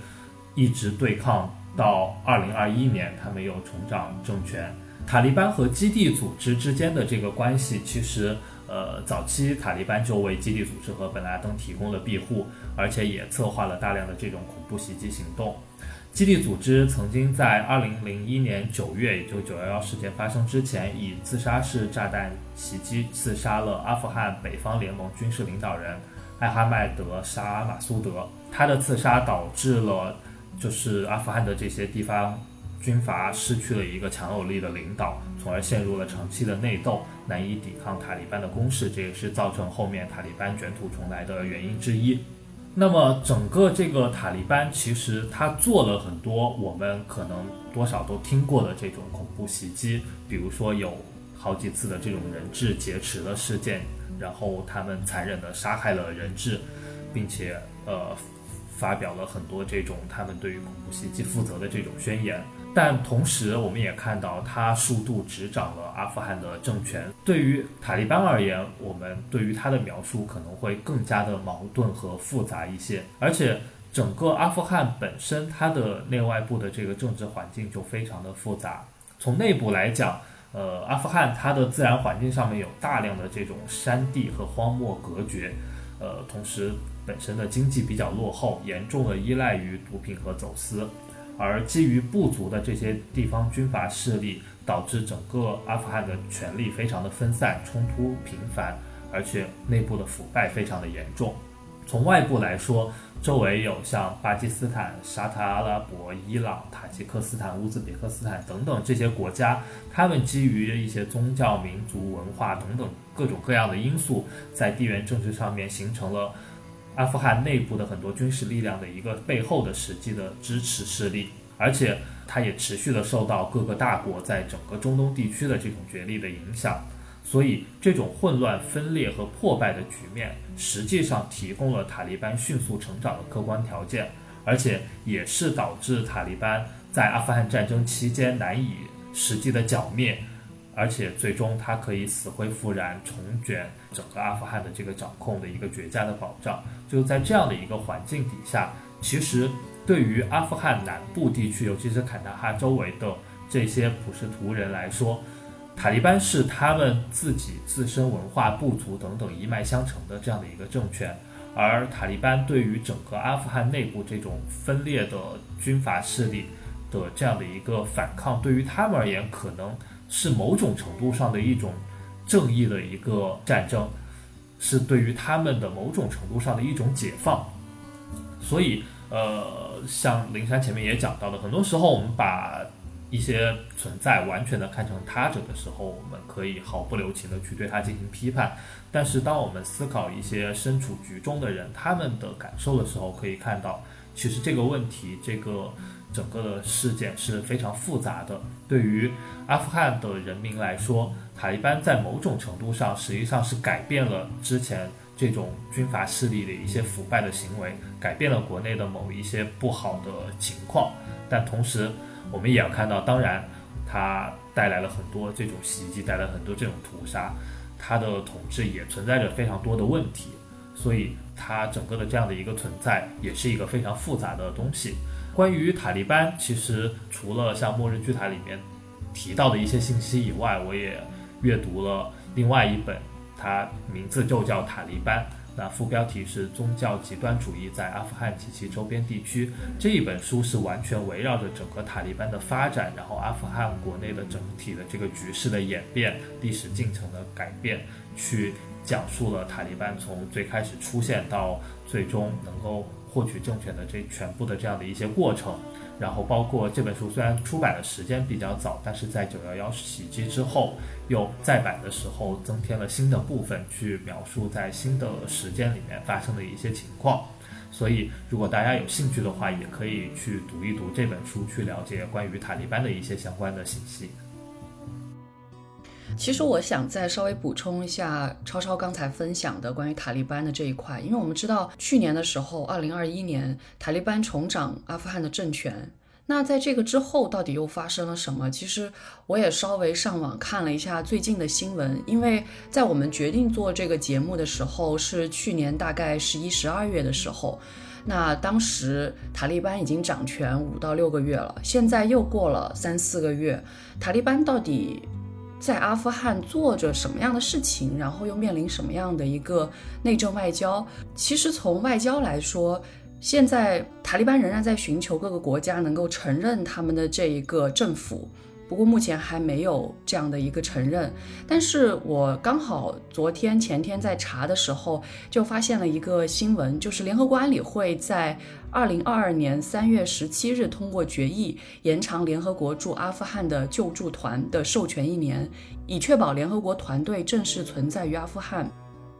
一直对抗，到二零二一年，他们又重掌政权。塔利班和基地组织之间的这个关系，其实。呃，早期塔利班就为基地组织和本拉登提供了庇护，而且也策划了大量的这种恐怖袭击行动。基地组织曾经在2001年9月，也就911事件发生之前，以自杀式炸弹袭击刺杀了阿富汗北方联盟军事领导人艾哈迈德·沙马苏德。他的刺杀导致了，就是阿富汗的这些地方军阀失去了一个强有力的领导，从而陷入了长期的内斗，难以抵抗塔利班的攻势，这也是造成后面塔利班卷土重来的原因之一。那么整个这个塔利班其实他做了很多我们可能多少都听过的这种恐怖袭击，比如说有好几次的这种人质劫持的事件，然后他们残忍的杀害了人质，并且呃发表了很多这种他们对于恐怖袭击负责的这种宣言。但同时，我们也看到他数度执掌了阿富汗的政权。对于塔利班而言，我们对于他的描述可能会更加的矛盾和复杂一些。而且，整个阿富汗本身它的内外部的这个政治环境就非常的复杂。从内部来讲，呃，阿富汗它的自然环境上面有大量的这种山地和荒漠隔绝，呃，同时本身的经济比较落后，严重的依赖于毒品和走私。而基于不足的这些地方军阀势力，导致整个阿富汗的权力非常的分散，冲突频繁，而且内部的腐败非常的严重。从外部来说，周围有像巴基斯坦、沙特阿拉伯、伊朗、塔吉克斯坦、乌兹别克斯坦等等这些国家，他们基于一些宗教、民族文化等等各种各样的因素，在地缘政治上面形成了。阿富汗内部的很多军事力量的一个背后的实际的支持势力，而且它也持续的受到各个大国在整个中东地区的这种角力的影响，所以这种混乱、分裂和破败的局面，实际上提供了塔利班迅速成长的客观条件，而且也是导致塔利班在阿富汗战争期间难以实际的剿灭。而且最终，他可以死灰复燃，重卷整个阿富汗的这个掌控的一个绝佳的保障。就在这样的一个环境底下，其实对于阿富汗南部地区，尤其是坎大哈周围的这些普什图人来说，塔利班是他们自己自身文化、部族等等一脉相承的这样的一个政权。而塔利班对于整个阿富汗内部这种分裂的军阀势力的这样的一个反抗，对于他们而言，可能。是某种程度上的一种正义的一个战争，是对于他们的某种程度上的一种解放。所以，呃，像灵山前面也讲到的，很多时候我们把一些存在完全的看成他者的时候，我们可以毫不留情的去对他进行批判。但是，当我们思考一些身处局中的人他们的感受的时候，可以看到，其实这个问题，这个。整个的事件是非常复杂的。对于阿富汗的人民来说，塔利班在某种程度上实际上是改变了之前这种军阀势力的一些腐败的行为，改变了国内的某一些不好的情况。但同时，我们也要看到，当然，它带来了很多这种袭击，带来很多这种屠杀，它的统治也存在着非常多的问题。所以，它整个的这样的一个存在，也是一个非常复杂的东西。关于塔利班，其实除了像《末日巨塔》里面提到的一些信息以外，我也阅读了另外一本，它名字就叫《塔利班》，那副标题是“宗教极端主义在阿富汗及其周边地区”。这一本书是完全围绕着整个塔利班的发展，然后阿富汗国内的整体的这个局势的演变、历史进程的改变，去讲述了塔利班从最开始出现到最终能够。获取政权的这全部的这样的一些过程，然后包括这本书虽然出版的时间比较早，但是在九幺幺袭击之后又再版的时候增添了新的部分，去描述在新的时间里面发生的一些情况。所以如果大家有兴趣的话，也可以去读一读这本书，去了解关于塔利班的一些相关的信息。其实我想再稍微补充一下超超刚才分享的关于塔利班的这一块，因为我们知道去年的时候，二零二一年塔利班重掌阿富汗的政权。那在这个之后，到底又发生了什么？其实我也稍微上网看了一下最近的新闻，因为在我们决定做这个节目的时候是去年大概十一、十二月的时候，那当时塔利班已经掌权五到六个月了，现在又过了三四个月，塔利班到底？在阿富汗做着什么样的事情，然后又面临什么样的一个内政外交？其实从外交来说，现在塔利班仍然在寻求各个国家能够承认他们的这一个政府，不过目前还没有这样的一个承认。但是我刚好昨天前天在查的时候，就发现了一个新闻，就是联合国安理会在二零二二年三月十七日通过决议，延长联合国驻阿富汗的救助团的授权一年，以确保联合国团队正式存在于阿富汗。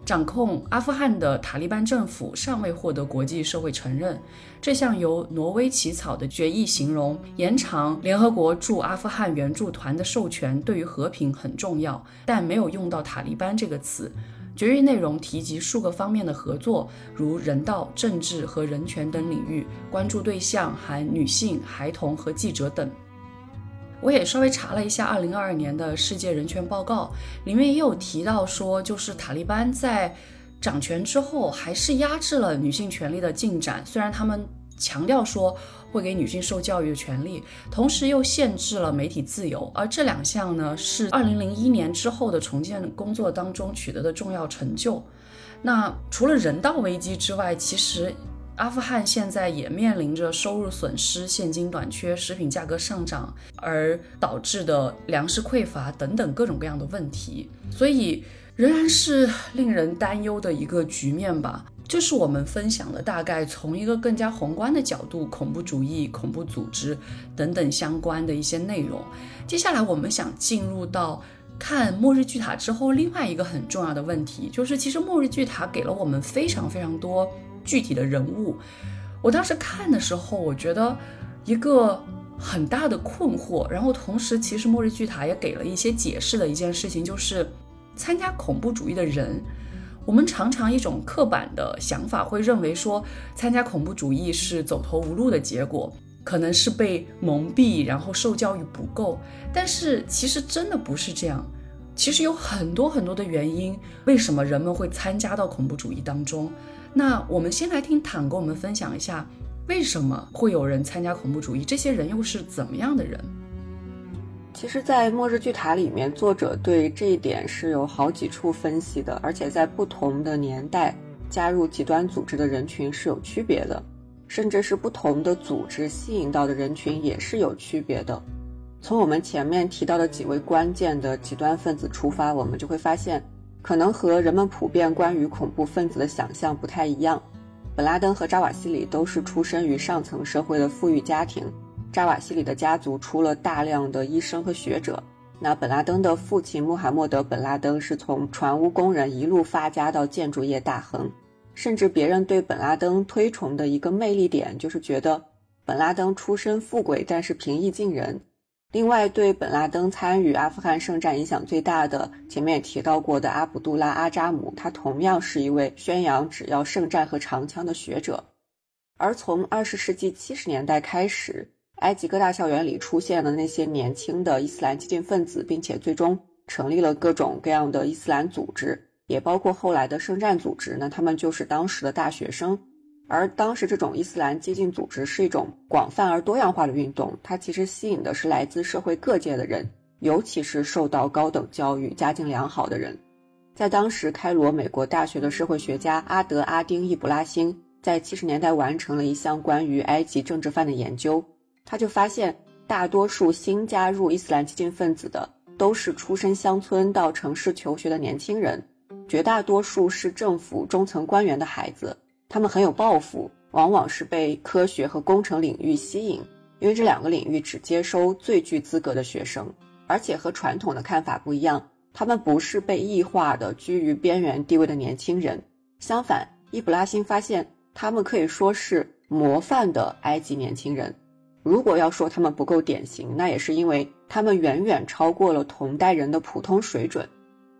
掌控阿富汗的塔利班政府尚未获得国际社会承认。这项由挪威起草的决议形容，延长联合国驻阿富汗援助团的授权对于和平很重要，但没有用到塔利班这个词。决议内容提及数个方面的合作，如人道、政治和人权等领域，关注对象含女性、孩童和记者等。我也稍微查了一下二零二二年的世界人权报告，里面也有提到说，就是塔利班在掌权之后，还是压制了女性权利的进展。虽然他们强调说会给女性受教育的权利，同时又限制了媒体自由。而这两项呢，是二零零一年之后的重建工作当中取得的重要成就。那除了人道危机之外，其实。阿富汗现在也面临着收入损失、现金短缺、食品价格上涨而导致的粮食匮乏等等各种各样的问题，所以仍然是令人担忧的一个局面吧。这是我们分享的大概从一个更加宏观的角度，恐怖主义、恐怖组织等等相关的一些内容。接下来我们想进入到看《末日巨塔》之后另外一个很重要的问题，就是其实《末日巨塔》给了我们非常非常多。具体的人物，我当时看的时候，我觉得一个很大的困惑。然后同时，其实末日巨塔也给了一些解释的一件事情，就是参加恐怖主义的人，我们常常一种刻板的想法会认为说，参加恐怖主义是走投无路的结果，可能是被蒙蔽，然后受教育不够。但是其实真的不是这样，其实有很多很多的原因，为什么人们会参加到恐怖主义当中。那我们先来听坦跟我们分享一下，为什么会有人参加恐怖主义？这些人又是怎么样的人？其实，在《末日巨塔》里面，作者对这一点是有好几处分析的，而且在不同的年代加入极端组织的人群是有区别的，甚至是不同的组织吸引到的人群也是有区别的。从我们前面提到的几位关键的极端分子出发，我们就会发现。可能和人们普遍关于恐怖分子的想象不太一样，本拉登和扎瓦西里都是出身于上层社会的富裕家庭。扎瓦西里的家族出了大量的医生和学者，那本拉登的父亲穆罕默德·本拉登是从船坞工人一路发家到建筑业大亨，甚至别人对本拉登推崇的一个魅力点就是觉得本拉登出身富贵，但是平易近人。另外，对本拉登参与阿富汗圣战影响最大的，前面也提到过的阿卜杜拉·阿扎姆，他同样是一位宣扬只要圣战和长枪的学者。而从二十世纪七十年代开始，埃及各大校园里出现了那些年轻的伊斯兰激进分子，并且最终成立了各种各样的伊斯兰组织，也包括后来的圣战组织。那他们就是当时的大学生。而当时这种伊斯兰激进组织是一种广泛而多样化的运动，它其实吸引的是来自社会各界的人，尤其是受到高等教育、家境良好的人。在当时，开罗美国大学的社会学家阿德阿丁易卜拉欣在七十年代完成了一项关于埃及政治犯的研究，他就发现，大多数新加入伊斯兰激进分子的都是出身乡村到城市求学的年轻人，绝大多数是政府中层官员的孩子。他们很有抱负，往往是被科学和工程领域吸引，因为这两个领域只接收最具资格的学生，而且和传统的看法不一样，他们不是被异化的居于边缘地位的年轻人。相反，伊卜拉辛发现他们可以说是模范的埃及年轻人。如果要说他们不够典型，那也是因为他们远远超过了同代人的普通水准。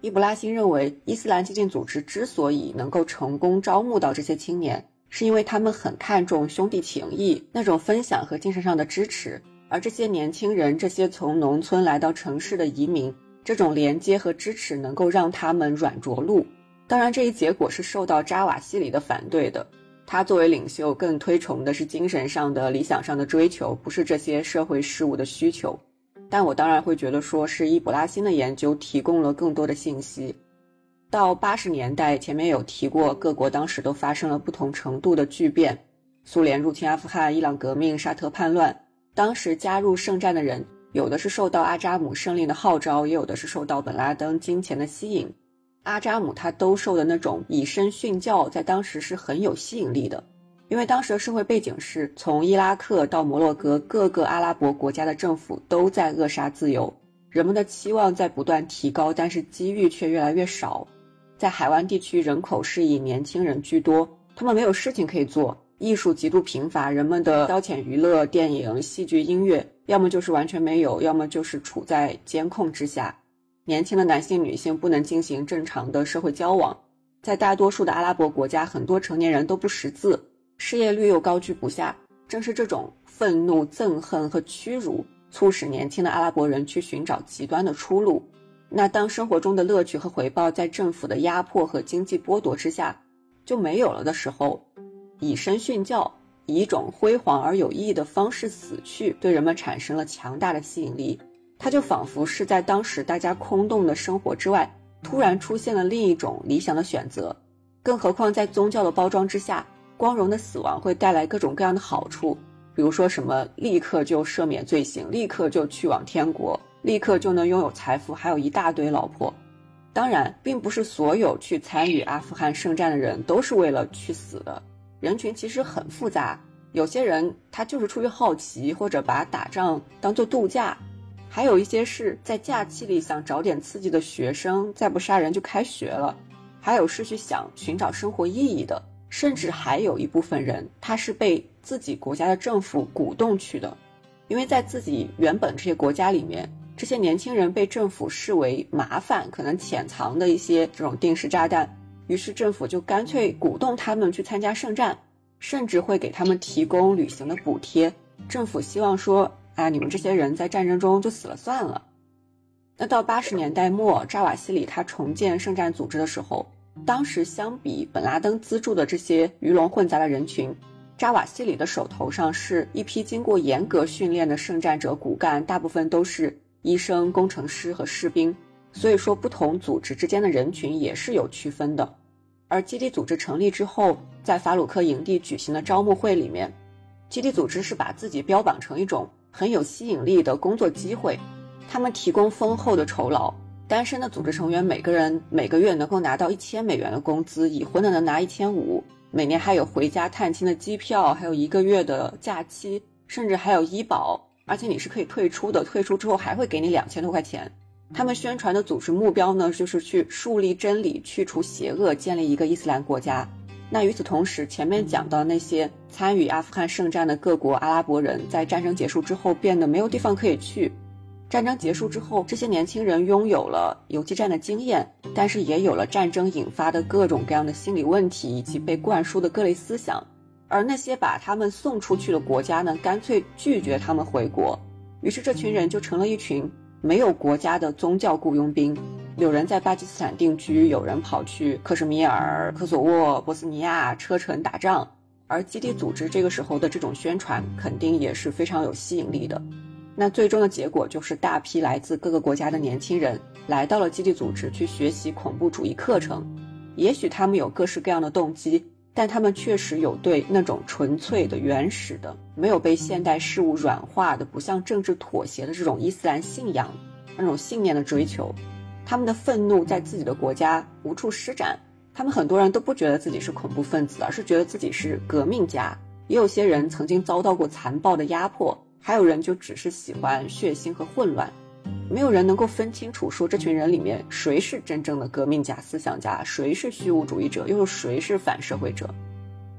伊布拉辛认为，伊斯兰激进组织之所以能够成功招募到这些青年，是因为他们很看重兄弟情谊那种分享和精神上的支持。而这些年轻人，这些从农村来到城市的移民，这种连接和支持能够让他们软着陆。当然，这一结果是受到扎瓦西里的反对的。他作为领袖，更推崇的是精神上的、理想上的追求，不是这些社会事务的需求。但我当然会觉得，说是伊布拉辛的研究提供了更多的信息。到八十年代，前面有提过，各国当时都发生了不同程度的巨变：苏联入侵阿富汗、伊朗革命、沙特叛乱。当时加入圣战的人，有的是受到阿扎姆胜利的号召，也有的是受到本拉登金钱的吸引。阿扎姆他兜售的那种以身殉教，在当时是很有吸引力的，因为当时的社会背景是从伊拉克到摩洛哥各个阿拉伯国家的政府都在扼杀自由，人们的期望在不断提高，但是机遇却越来越少。在海湾地区，人口是以年轻人居多，他们没有事情可以做，艺术极度贫乏，人们的消遣娱乐、电影、戏剧、音乐，要么就是完全没有，要么就是处在监控之下。年轻的男性、女性不能进行正常的社会交往，在大多数的阿拉伯国家，很多成年人都不识字，失业率又高居不下。正是这种愤怒、憎恨和屈辱，促使年轻的阿拉伯人去寻找极端的出路。那当生活中的乐趣和回报在政府的压迫和经济剥夺之下就没有了的时候，以身殉教，以一种辉煌而有意义的方式死去，对人们产生了强大的吸引力。它就仿佛是在当时大家空洞的生活之外，突然出现了另一种理想的选择。更何况在宗教的包装之下，光荣的死亡会带来各种各样的好处，比如说什么立刻就赦免罪行，立刻就去往天国。立刻就能拥有财富，还有一大堆老婆。当然，并不是所有去参与阿富汗圣战的人都是为了去死的。人群其实很复杂，有些人他就是出于好奇，或者把打仗当做度假；还有一些是在假期里想找点刺激的学生，再不杀人就开学了；还有是去想寻找生活意义的，甚至还有一部分人，他是被自己国家的政府鼓动去的，因为在自己原本这些国家里面。这些年轻人被政府视为麻烦，可能潜藏的一些这种定时炸弹，于是政府就干脆鼓动他们去参加圣战，甚至会给他们提供旅行的补贴。政府希望说，哎，你们这些人在战争中就死了算了。那到八十年代末，扎瓦西里他重建圣战组织的时候，当时相比本拉登资助的这些鱼龙混杂的人群，扎瓦西里的手头上是一批经过严格训练的圣战者骨干，大部分都是。医生、工程师和士兵，所以说不同组织之间的人群也是有区分的。而基地组织成立之后，在法鲁克营地举行的招募会里面，基地组织是把自己标榜成一种很有吸引力的工作机会。他们提供丰厚的酬劳，单身的组织成员每个人每个月能够拿到一千美元的工资，已婚的能拿一千五，每年还有回家探亲的机票，还有一个月的假期，甚至还有医保。而且你是可以退出的，退出之后还会给你两千多块钱。他们宣传的组织目标呢，就是去树立真理，去除邪恶，建立一个伊斯兰国家。那与此同时，前面讲到那些参与阿富汗圣战的各国阿拉伯人，在战争结束之后变得没有地方可以去。战争结束之后，这些年轻人拥有了游击战的经验，但是也有了战争引发的各种各样的心理问题以及被灌输的各类思想。而那些把他们送出去的国家呢，干脆拒绝他们回国，于是这群人就成了一群没有国家的宗教雇佣兵。有人在巴基斯坦定居，有人跑去克什米尔、科索沃、波斯尼亚车臣打仗。而基地组织这个时候的这种宣传，肯定也是非常有吸引力的。那最终的结果就是大批来自各个国家的年轻人来到了基地组织去学习恐怖主义课程。也许他们有各式各样的动机。但他们确实有对那种纯粹的、原始的、没有被现代事物软化的、不向政治妥协的这种伊斯兰信仰、那种信念的追求。他们的愤怒在自己的国家无处施展。他们很多人都不觉得自己是恐怖分子，而是觉得自己是革命家。也有些人曾经遭到过残暴的压迫，还有人就只是喜欢血腥和混乱。没有人能够分清楚，说这群人里面谁是真正的革命家、思想家，谁是虚无主义者，又有谁是反社会者。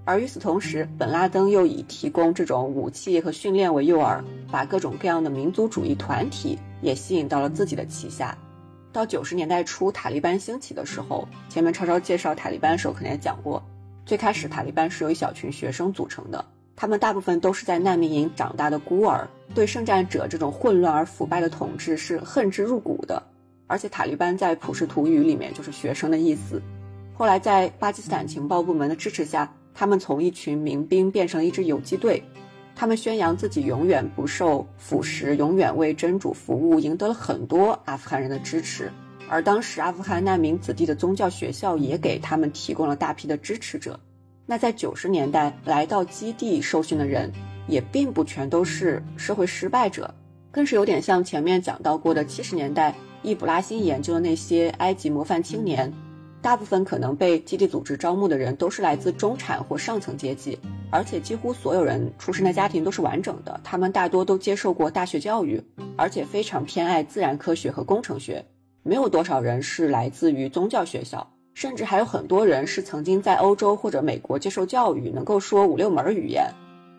而与此同时，本拉登又以提供这种武器和训练为诱饵，把各种各样的民族主义团体也吸引到了自己的旗下。到九十年代初，塔利班兴起的时候，前面超超介绍塔利班的时候，可能也讲过，最开始塔利班是由一小群学生组成的。他们大部分都是在难民营长大的孤儿，对圣战者这种混乱而腐败的统治是恨之入骨的。而且塔利班在普什图语里面就是学生的意思。后来在巴基斯坦情报部门的支持下，他们从一群民兵变成了一支游击队。他们宣扬自己永远不受腐蚀，永远为真主服务，赢得了很多阿富汗人的支持。而当时阿富汗难民子弟的宗教学校也给他们提供了大批的支持者。那在九十年代来到基地受训的人，也并不全都是社会失败者，更是有点像前面讲到过的七十年代易卜拉欣研究的那些埃及模范青年，大部分可能被基地组织招募的人都是来自中产或上层阶级，而且几乎所有人出生的家庭都是完整的，他们大多都接受过大学教育，而且非常偏爱自然科学和工程学，没有多少人是来自于宗教学校。甚至还有很多人是曾经在欧洲或者美国接受教育，能够说五六门语言。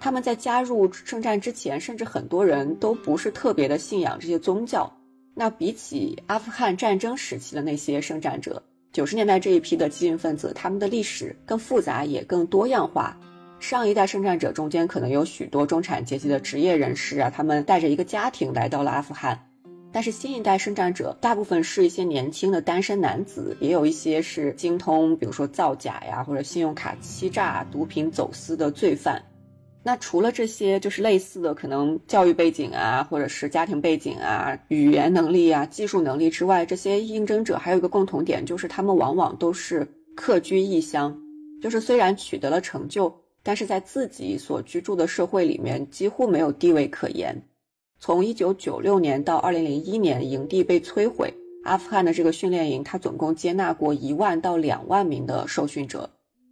他们在加入圣战之前，甚至很多人都不是特别的信仰这些宗教。那比起阿富汗战争时期的那些圣战者，九十年代这一批的激进分子，他们的历史更复杂也更多样化。上一代圣战者中间可能有许多中产阶级的职业人士啊，他们带着一个家庭来到了阿富汗。但是新一代生战者大部分是一些年轻的单身男子，也有一些是精通，比如说造假呀，或者信用卡欺诈、毒品走私的罪犯。那除了这些，就是类似的可能教育背景啊，或者是家庭背景啊、语言能力啊、技术能力之外，这些应征者还有一个共同点，就是他们往往都是客居异乡，就是虽然取得了成就，但是在自己所居住的社会里面几乎没有地位可言。从一九九六年到二零零一年，营地被摧毁。阿富汗的这个训练营，它总共接纳过一万到两万名的受训者。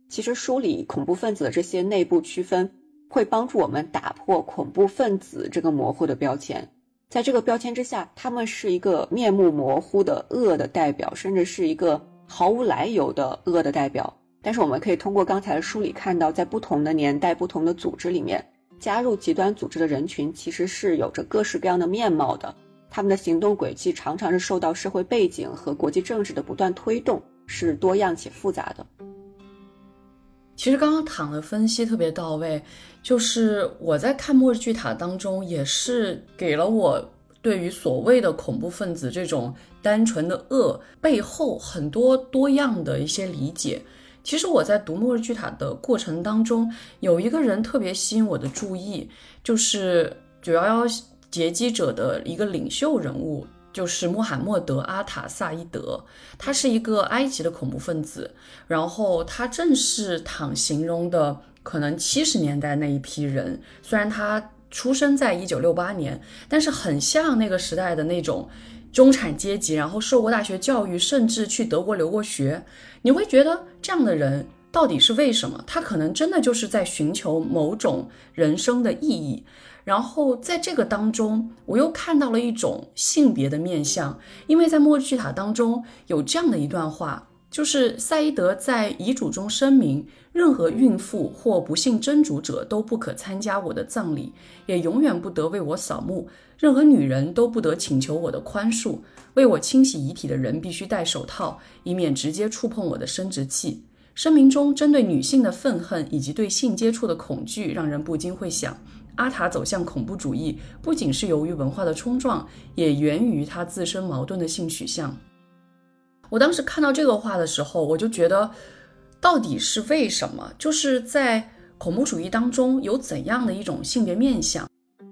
其实梳理恐怖分子的这些内部区分，会帮助我们打破恐怖分子这个模糊的标签。在这个标签之下，他们是一个面目模糊的恶的代表，甚至是一个毫无来由的恶的代表。但是我们可以通过刚才的梳理看到，在不同的年代、不同的组织里面。加入极端组织的人群其实是有着各式各样的面貌的，他们的行动轨迹常常是受到社会背景和国际政治的不断推动，是多样且复杂的。其实刚刚躺的分析特别到位，就是我在看《末日巨塔》当中，也是给了我对于所谓的恐怖分子这种单纯的恶背后很多多样的一些理解。其实我在读《末日巨塔》的过程当中，有一个人特别吸引我的注意，就是九幺幺劫机者的一个领袖人物，就是穆罕默德·阿塔萨伊德。他是一个埃及的恐怖分子，然后他正是躺形容的可能七十年代那一批人。虽然他出生在一九六八年，但是很像那个时代的那种。中产阶级，然后受过大学教育，甚至去德国留过学，你会觉得这样的人到底是为什么？他可能真的就是在寻求某种人生的意义。然后在这个当中，我又看到了一种性别的面相，因为在《末日巨塔》当中有这样的一段话。就是赛义德在遗嘱中声明，任何孕妇或不幸真主者都不可参加我的葬礼，也永远不得为我扫墓。任何女人都不得请求我的宽恕。为我清洗遗体的人必须戴手套，以免直接触碰我的生殖器。声明中针对女性的愤恨以及对性接触的恐惧，让人不禁会想：阿塔走向恐怖主义，不仅是由于文化的冲撞，也源于他自身矛盾的性取向。我当时看到这个话的时候，我就觉得，到底是为什么？就是在恐怖主义当中有怎样的一种性别面相？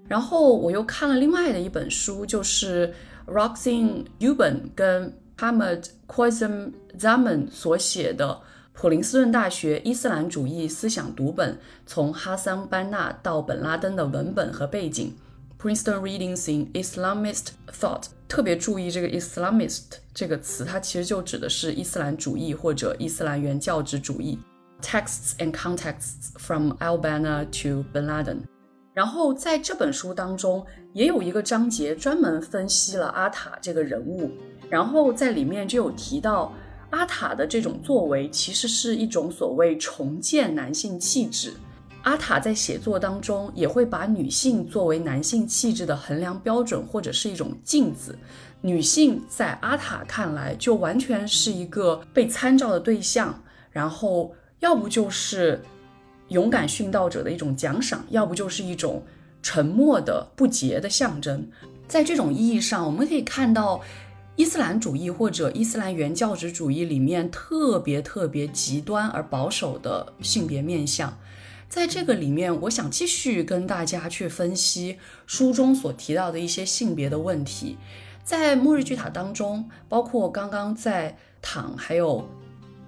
然后我又看了另外的一本书，就是 Roxin Uben 跟 Hamad Qasim Zaman 所写的普林斯顿大学伊斯兰主义思想读本：从哈桑班纳到本拉登的文本和背景。Princeton Readings in Islamist Thought，特别注意这个 Islamist 这个词，它其实就指的是伊斯兰主义或者伊斯兰原教旨主义。Texts and contexts from Al-Banna to Bin Laden。 然后在这本书当中，也有一个章节专门分析了阿塔这个人物，然后在里面就有提到阿塔的这种作为，其实是一种所谓重建男性气质。阿塔在写作当中也会把女性作为男性气质的衡量标准，或者是一种镜子。女性在阿塔看来就完全是一个被参照的对象，然后要不就是勇敢殉道者的一种奖赏，要不就是一种沉默的不洁的象征。在这种意义上，我们可以看到伊斯兰主义或者伊斯兰原教旨主义里面特别特别极端而保守的性别面相。在这个里面，我想继续跟大家去分析书中所提到的一些性别的问题。在《末日巨塔》当中，包括刚刚在躺还有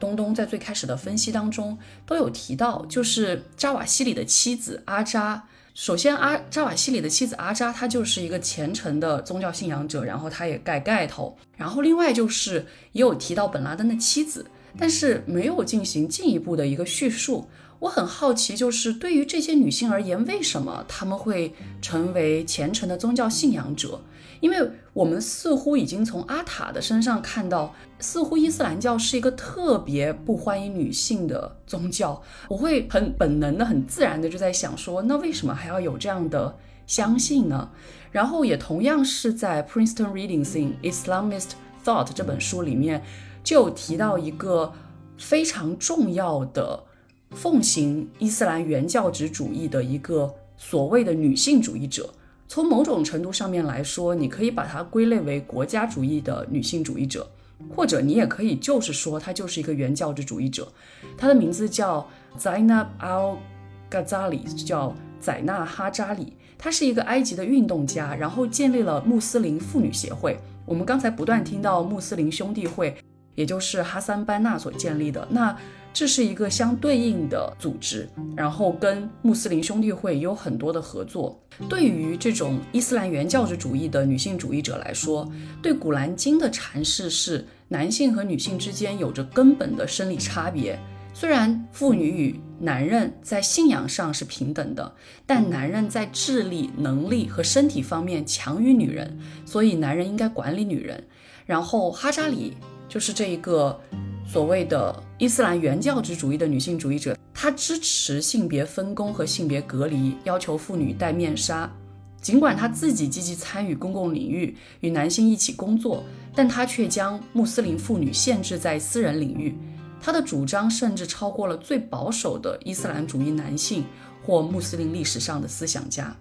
东东在最开始的分析当中都有提到，就是扎瓦西里的妻子阿扎首先，阿扎瓦西里的妻子阿扎，她就是一个虔诚的宗教信仰者，然后她也盖盖头。然后另外就是也有提到本拉登的妻子，但是没有进行进一步的一个叙述。我很好奇，就是对于这些女性而言，为什么她们会成为虔诚的宗教信仰者？因为我们似乎已经从阿塔的身上看到，似乎伊斯兰教是一个特别不欢迎女性的宗教。我会很本能的、很自然的就在想说，那为什么还要有这样的相信呢？然后也同样是在 Princeton Readings in Islamist Thought 这本书里面，就提到一个非常重要的奉行伊斯兰原教旨主义的一个所谓的女性主义者。从某种程度上面来说，你可以把它归类为国家主义的女性主义者，或者你也可以就是说她就是一个原教旨主义者。她的名字叫 Zainab al-Ghazali，叫宰纳哈扎里。她是一个埃及的运动家，然后建立了穆斯林妇女协会。我们刚才不断听到穆斯林兄弟会，也就是哈桑班纳所建立的。那这是一个相对应的组织，然后跟穆斯林兄弟会有很多的合作。对于这种伊斯兰原教旨主义的女性主义者来说，对《古兰经》的阐释是男性和女性之间有着根本的生理差别。虽然妇女与男人在信仰上是平等的，但男人在智力、能力和身体方面强于女人，所以男人应该管理女人。然后哈扎里就是这一个。所谓的伊斯兰原教旨主义的女性主义者，她支持性别分工和性别隔离，要求妇女戴面纱。尽管她自己积极参与公共领域，与男性一起工作，但她却将穆斯林妇女限制在私人领域。她的主张甚至超过了最保守的伊斯兰主义男性或穆斯林历史上的思想家。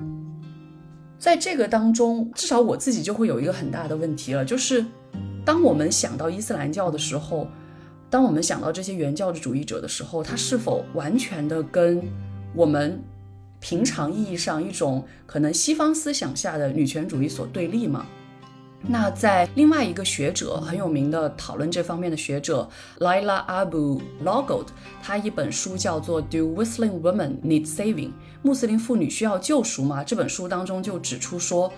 在这个当中，至少我自己就会有一个很大的问题了，就是当我们想到伊斯兰教的时候。当我们想到这些原教旨主义者的时候，他是否完全的跟我们平常意义上一种可能西方思想下的女权主义所对立吗？那在另外一个学者很有名的讨论这方面的学者 Lila Abu Logod，他一本书叫做《Do Muslim Women Need Saving》，穆斯林妇女需要救赎吗？这本书当中就指出说。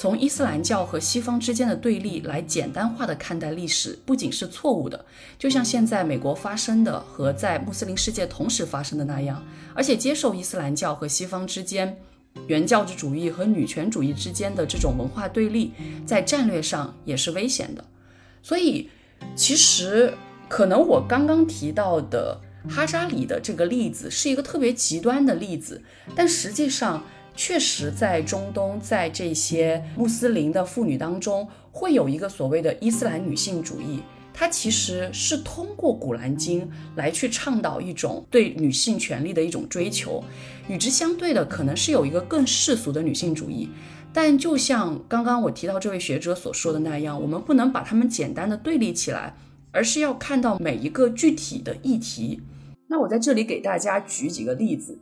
从伊斯兰教和西方之间的对立来简单化的看待历史，不仅是错误的，就像现在美国发生的和在穆斯林世界同时发生的那样。而且接受伊斯兰教和西方之间原教旨主义和女权主义之间的这种文化对立，在战略上也是危险的。所以，其实可能我刚刚提到的哈扎里的这个例子是一个特别极端的例子，但实际上。确实，在中东，在这些穆斯林的妇女当中，会有一个所谓的伊斯兰女性主义，它其实是通过《古兰经》来去倡导一种对女性权利的一种追求。与之相对的，可能是有一个更世俗的女性主义。但就像刚刚我提到这位学者所说的那样，我们不能把它们简单的对立起来，而是要看到每一个具体的议题。那我在这里给大家举几个例子。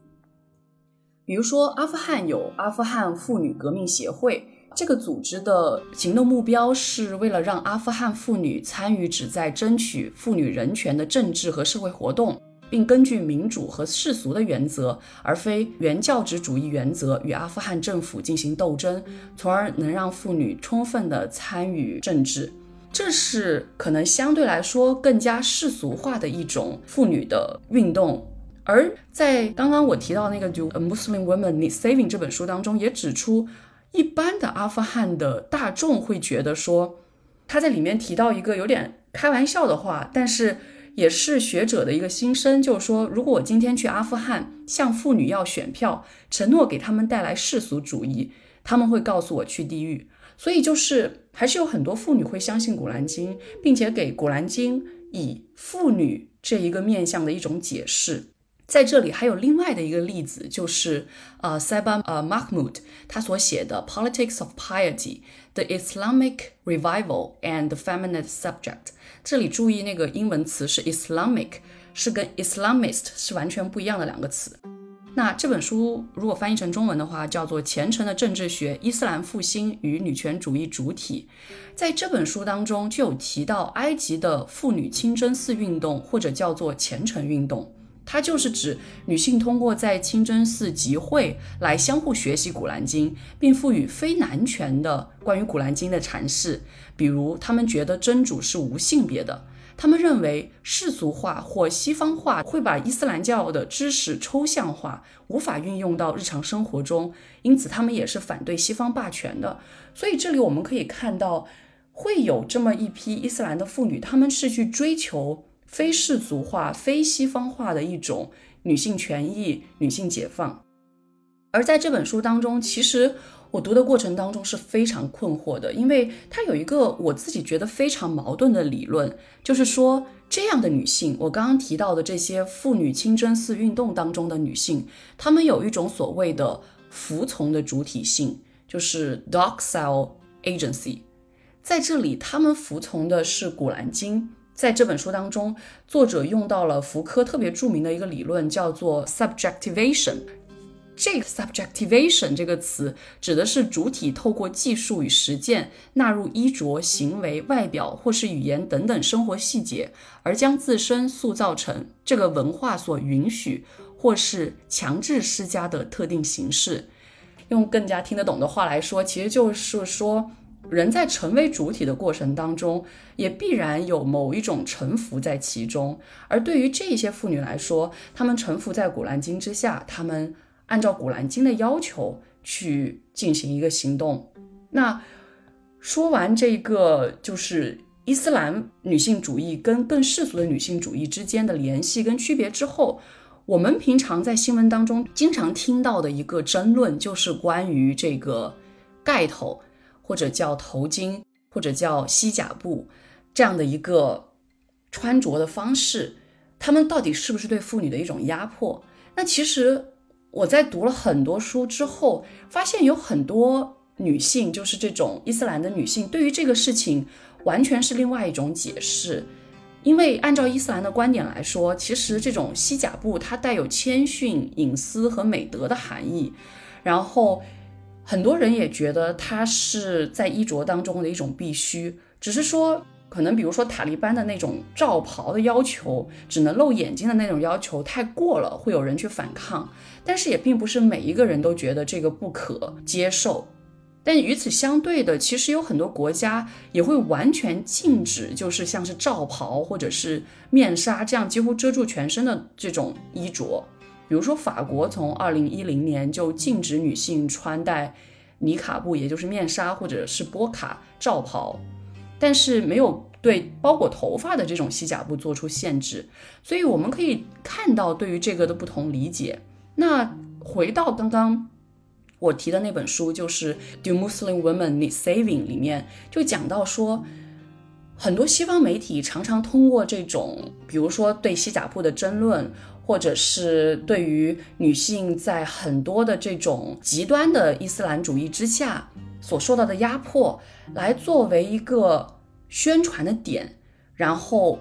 比如说，阿富汗有阿富汗妇女革命协会，这个组织的行动目标是为了让阿富汗妇女参与旨在争取妇女人权的政治和社会活动，并根据民主和世俗的原则，而非原教旨主义原则，与阿富汗政府进行斗争，从而能让妇女充分的参与政治。这是可能相对来说更加世俗化的一种妇女的运动。而在刚刚我提到那个《就 Muslim Women Need Saving》这本书当中，也指出，一般的阿富汗的大众会觉得说，他在里面提到一个有点开玩笑的话，但是也是学者的一个心声，就是说，如果我今天去阿富汗向妇女要选票，承诺给他们带来世俗主义，他们会告诉我去地狱。所以就是还是有很多妇女会相信《古兰经》，并且给《古兰经》以妇女这一个面向的一种解释。在这里还有另外的一个例子，就是呃，Saba 呃 m a h m o d 他所写的《Politics of Piety: The Islamic Revival and Feminist Subject》。这里注意那个英文词是 Islamic，是跟 Islamist 是完全不一样的两个词。那这本书如果翻译成中文的话，叫做《虔诚的政治学：伊斯兰复兴与女权主义主体》。在这本书当中就有提到埃及的妇女清真寺运动，或者叫做虔诚运动。它就是指女性通过在清真寺集会来相互学习《古兰经》，并赋予非男权的关于《古兰经》的阐释。比如，他们觉得真主是无性别的，他们认为世俗化或西方化会把伊斯兰教的知识抽象化，无法运用到日常生活中，因此他们也是反对西方霸权的。所以，这里我们可以看到，会有这么一批伊斯兰的妇女，她们是去追求。非世俗化、非西方化的一种女性权益、女性解放。而在这本书当中，其实我读的过程当中是非常困惑的，因为它有一个我自己觉得非常矛盾的理论，就是说这样的女性，我刚刚提到的这些妇女清真寺运动当中的女性，她们有一种所谓的服从的主体性，就是 docile agency，在这里，她们服从的是《古兰经》。在这本书当中，作者用到了福柯特别著名的一个理论，叫做 subjectivation。这个 subjectivation 这个词指的是主体透过技术与实践纳入衣着、行为、外表或是语言等等生活细节，而将自身塑造成这个文化所允许或是强制施加的特定形式。用更加听得懂的话来说，其实就是说。人在成为主体的过程当中，也必然有某一种臣服在其中。而对于这些妇女来说，她们臣服在《古兰经》之下，她们按照《古兰经》的要求去进行一个行动。那说完这个，就是伊斯兰女性主义跟更世俗的女性主义之间的联系跟区别之后，我们平常在新闻当中经常听到的一个争论，就是关于这个盖头。或者叫头巾，或者叫西甲布，这样的一个穿着的方式，他们到底是不是对妇女的一种压迫？那其实我在读了很多书之后，发现有很多女性，就是这种伊斯兰的女性，对于这个事情完全是另外一种解释。因为按照伊斯兰的观点来说，其实这种西甲布它带有谦逊、隐私和美德的含义，然后。很多人也觉得它是在衣着当中的一种必须，只是说可能比如说塔利班的那种罩袍的要求，只能露眼睛的那种要求太过了，会有人去反抗。但是也并不是每一个人都觉得这个不可接受。但与此相对的，其实有很多国家也会完全禁止，就是像是罩袍或者是面纱这样几乎遮住全身的这种衣着。比如说，法国从二零一零年就禁止女性穿戴尼卡布，也就是面纱或者是波卡罩袍，但是没有对包裹头发的这种西甲布做出限制。所以我们可以看到对于这个的不同理解。那回到刚刚我提的那本书，就是《Do Muslim Women Need Saving》里面就讲到说，很多西方媒体常常通过这种，比如说对西甲布的争论。或者是对于女性在很多的这种极端的伊斯兰主义之下所受到的压迫，来作为一个宣传的点，然后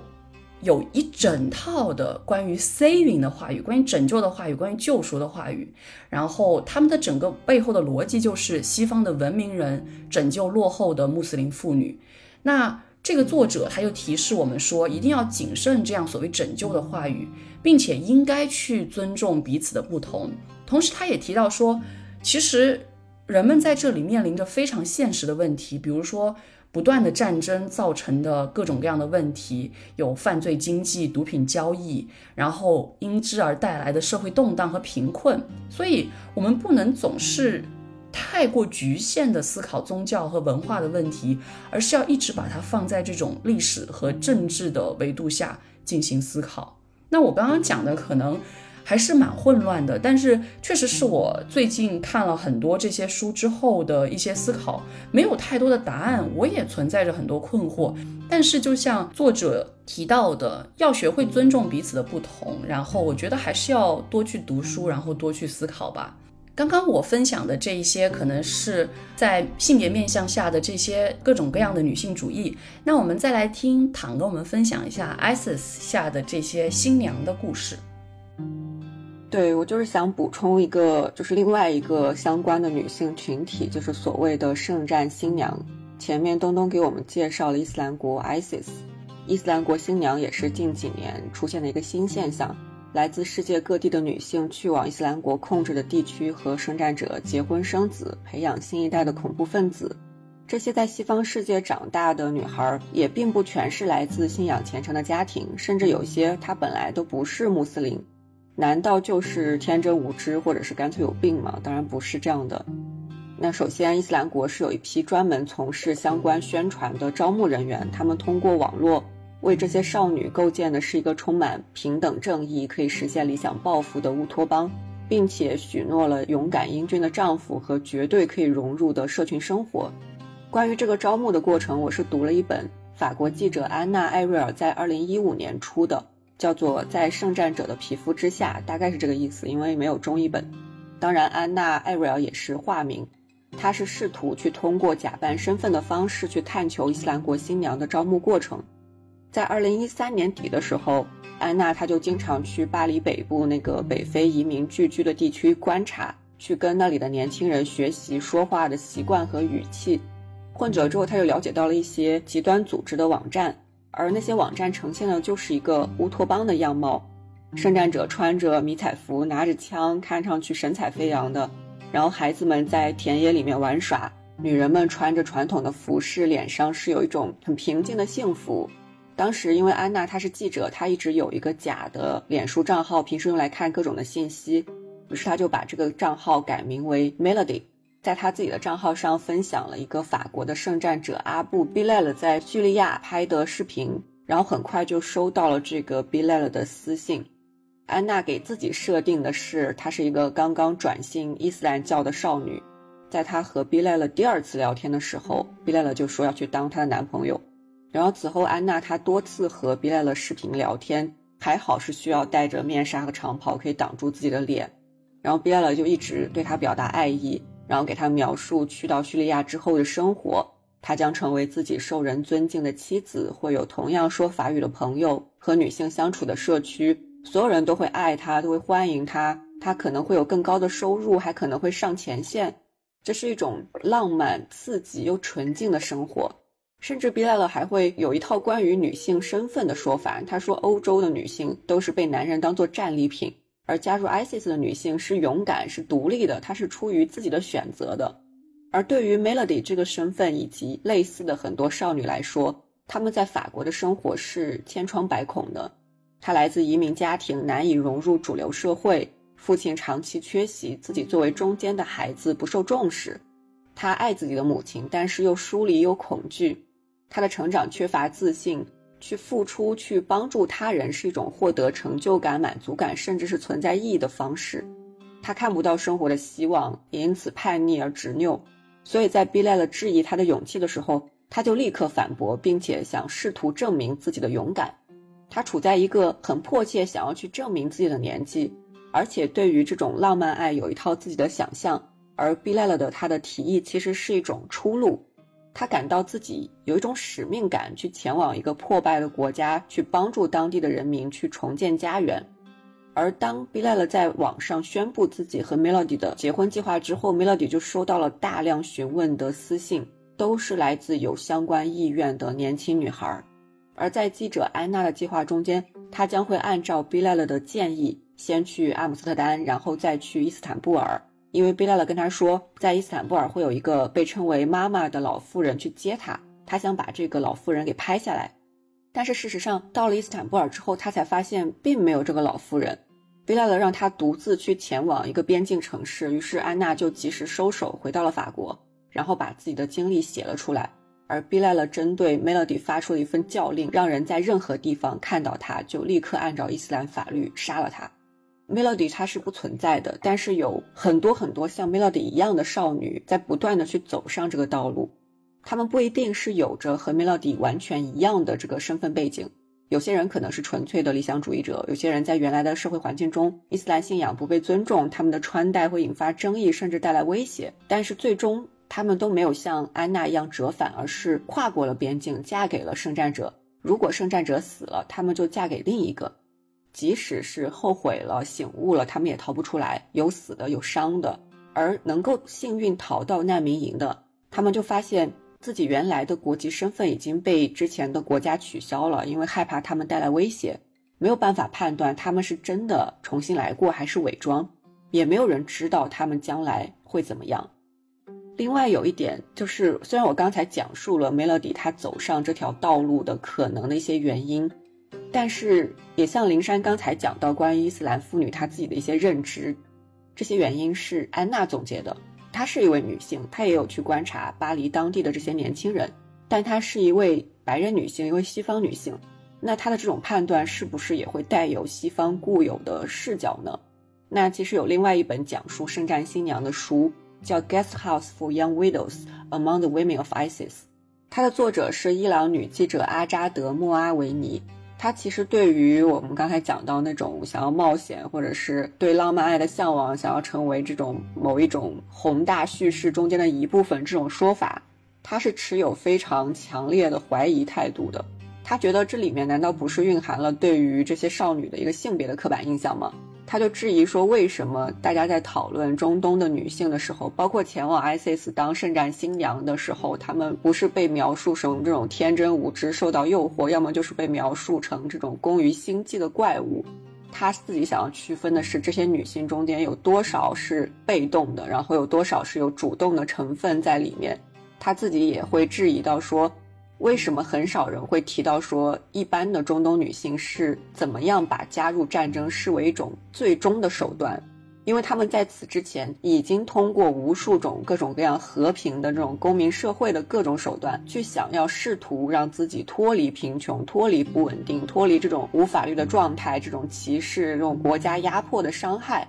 有一整套的关于 saving 的话语，关于拯救的话语，关于救赎的话语，然后他们的整个背后的逻辑就是西方的文明人拯救落后的穆斯林妇女。那这个作者他又提示我们说，一定要谨慎这样所谓拯救的话语。并且应该去尊重彼此的不同。同时，他也提到说，其实人们在这里面临着非常现实的问题，比如说不断的战争造成的各种各样的问题，有犯罪经济、毒品交易，然后因之而带来的社会动荡和贫困。所以，我们不能总是太过局限的思考宗教和文化的问题，而是要一直把它放在这种历史和政治的维度下进行思考。那我刚刚讲的可能还是蛮混乱的，但是确实是我最近看了很多这些书之后的一些思考，没有太多的答案，我也存在着很多困惑。但是就像作者提到的，要学会尊重彼此的不同，然后我觉得还是要多去读书，然后多去思考吧。刚刚我分享的这一些，可能是在性别面向下的这些各种各样的女性主义。那我们再来听唐跟我们分享一下 ISIS 下的这些新娘的故事。对我就是想补充一个，就是另外一个相关的女性群体，就是所谓的圣战新娘。前面东东给我们介绍了伊斯兰国 ISIS，伊斯兰国新娘也是近几年出现的一个新现象。来自世界各地的女性去往伊斯兰国控制的地区和圣战者结婚生子，培养新一代的恐怖分子。这些在西方世界长大的女孩也并不全是来自信仰虔诚的家庭，甚至有些她本来都不是穆斯林。难道就是天真无知，或者是干脆有病吗？当然不是这样的。那首先，伊斯兰国是有一批专门从事相关宣传的招募人员，他们通过网络为这些少女构建的是一个充满平等正义、可以实现理想抱负的乌托邦，并且许诺了勇敢英俊的丈夫和绝对可以融入的社群生活。关于这个招募的过程，我是读了一本法国记者安娜·艾瑞尔在二零一五年出的。叫做在圣战者的皮肤之下，大概是这个意思，因为没有中译本。当然，安娜·艾瑞尔也是化名，她是试图去通过假扮身份的方式去探求伊斯兰国新娘的招募过程。在二零一三年底的时候，安娜她就经常去巴黎北部那个北非移民聚居的地区观察，去跟那里的年轻人学习说话的习惯和语气。混久了之后，她就了解到了一些极端组织的网站。而那些网站呈现的就是一个乌托邦的样貌，圣战者穿着迷彩服，拿着枪，看上去神采飞扬的。然后孩子们在田野里面玩耍，女人们穿着传统的服饰，脸上是有一种很平静的幸福。当时因为安娜她是记者，她一直有一个假的脸书账号，平时用来看各种的信息，于是她就把这个账号改名为 Melody。在她自己的账号上分享了一个法国的圣战者阿布·比莱勒在叙利亚拍的视频，然后很快就收到了这个比莱勒的私信。安娜给自己设定的是，她是一个刚刚转信伊斯兰教的少女。在她和比莱勒第二次聊天的时候，比莱勒就说要去当她的男朋友。然后此后，安娜她多次和比莱勒视频聊天，还好是需要戴着面纱和长袍可以挡住自己的脸。然后比莱勒就一直对她表达爱意。然后给她描述去到叙利亚之后的生活，他将成为自己受人尊敬的妻子，会有同样说法语的朋友和女性相处的社区，所有人都会爱她，都会欢迎她。她可能会有更高的收入，还可能会上前线。这是一种浪漫、刺激又纯净的生活。甚至比莱勒还会有一套关于女性身份的说法。他说，欧洲的女性都是被男人当做战利品。而加入 ISIS 的女性是勇敢、是独立的，她是出于自己的选择的。而对于 Melody 这个身份以及类似的很多少女来说，她们在法国的生活是千疮百孔的。她来自移民家庭，难以融入主流社会，父亲长期缺席，自己作为中间的孩子不受重视。她爱自己的母亲，但是又疏离又恐惧。他的成长缺乏自信。去付出、去帮助他人是一种获得成就感、满足感，甚至是存在意义的方式。他看不到生活的希望，也因此叛逆而执拗。所以在 b i l 了质疑他的勇气的时候，他就立刻反驳，并且想试图证明自己的勇敢。他处在一个很迫切想要去证明自己的年纪，而且对于这种浪漫爱有一套自己的想象。而 b i l 的他的提议其实是一种出路。他感到自己有一种使命感，去前往一个破败的国家，去帮助当地的人民去重建家园。而当 b i l a 在网上宣布自己和 Melody 的结婚计划之后，Melody 就收到了大量询问的私信，都是来自有相关意愿的年轻女孩。而在记者安娜的计划中间，她将会按照 b i l a 的建议，先去阿姆斯特丹，然后再去伊斯坦布尔。因为贝拉勒跟他说，在伊斯坦布尔会有一个被称为妈妈的老妇人去接他，他想把这个老妇人给拍下来。但是事实上，到了伊斯坦布尔之后，他才发现并没有这个老妇人。贝拉勒让他独自去前往一个边境城市，于是安娜就及时收手，回到了法国，然后把自己的经历写了出来。而贝拉勒针对 Melody 发出了一份教令，让人在任何地方看到他就立刻按照伊斯兰法律杀了他。Melody 它是不存在的，但是有很多很多像 Melody 一样的少女在不断的去走上这个道路。她们不一定是有着和 Melody 完全一样的这个身份背景，有些人可能是纯粹的理想主义者，有些人在原来的社会环境中，伊斯兰信仰不被尊重，他们的穿戴会引发争议，甚至带来威胁。但是最终，他们都没有像安娜一样折返，而是跨过了边境，嫁给了圣战者。如果圣战者死了，他们就嫁给另一个。即使是后悔了、醒悟了，他们也逃不出来，有死的，有伤的。而能够幸运逃到难民营的，他们就发现自己原来的国籍身份已经被之前的国家取消了，因为害怕他们带来威胁。没有办法判断他们是真的重新来过还是伪装，也没有人知道他们将来会怎么样。另外有一点就是，虽然我刚才讲述了 Melody 她走上这条道路的可能的一些原因，但是也像林珊刚才讲到关于伊斯兰妇女她自己的一些认知，这些原因是安娜总结的。她是一位女性，她也有去观察巴黎当地的这些年轻人，但她是一位白人女性，一位西方女性。那她的这种判断是不是也会带有西方固有的视角呢？那其实有另外一本讲述圣战新娘的书。叫《Guest House for Young Widows Among the Women of ISIS》，它的作者是伊朗女记者阿扎德·莫阿维尼。他其实对于我们刚才讲到那种想要冒险，或者是对浪漫爱的向往，想要成为这种某一种宏大叙事中间的一部分这种说法，他是持有非常强烈的怀疑态度的。他觉得这里面难道不是蕴含了对于这些少女的一个性别的刻板印象吗？他就质疑说，为什么大家在讨论中东的女性的时候，包括前往 ISIS 当圣战新娘的时候，她们不是被描述成这种天真无知、受到诱惑，要么就是被描述成这种工于心计的怪物。他自己想要区分的是，这些女性中间有多少是被动的，然后有多少是有主动的成分在里面。他自己也会质疑到说。为什么很少人会提到说，一般的中东女性是怎么样把加入战争视为一种最终的手段？因为他们在此之前已经通过无数种各种各样和平的这种公民社会的各种手段，去想要试图让自己脱离贫穷、脱离不稳定、脱离这种无法律的状态、这种歧视、这种国家压迫的伤害。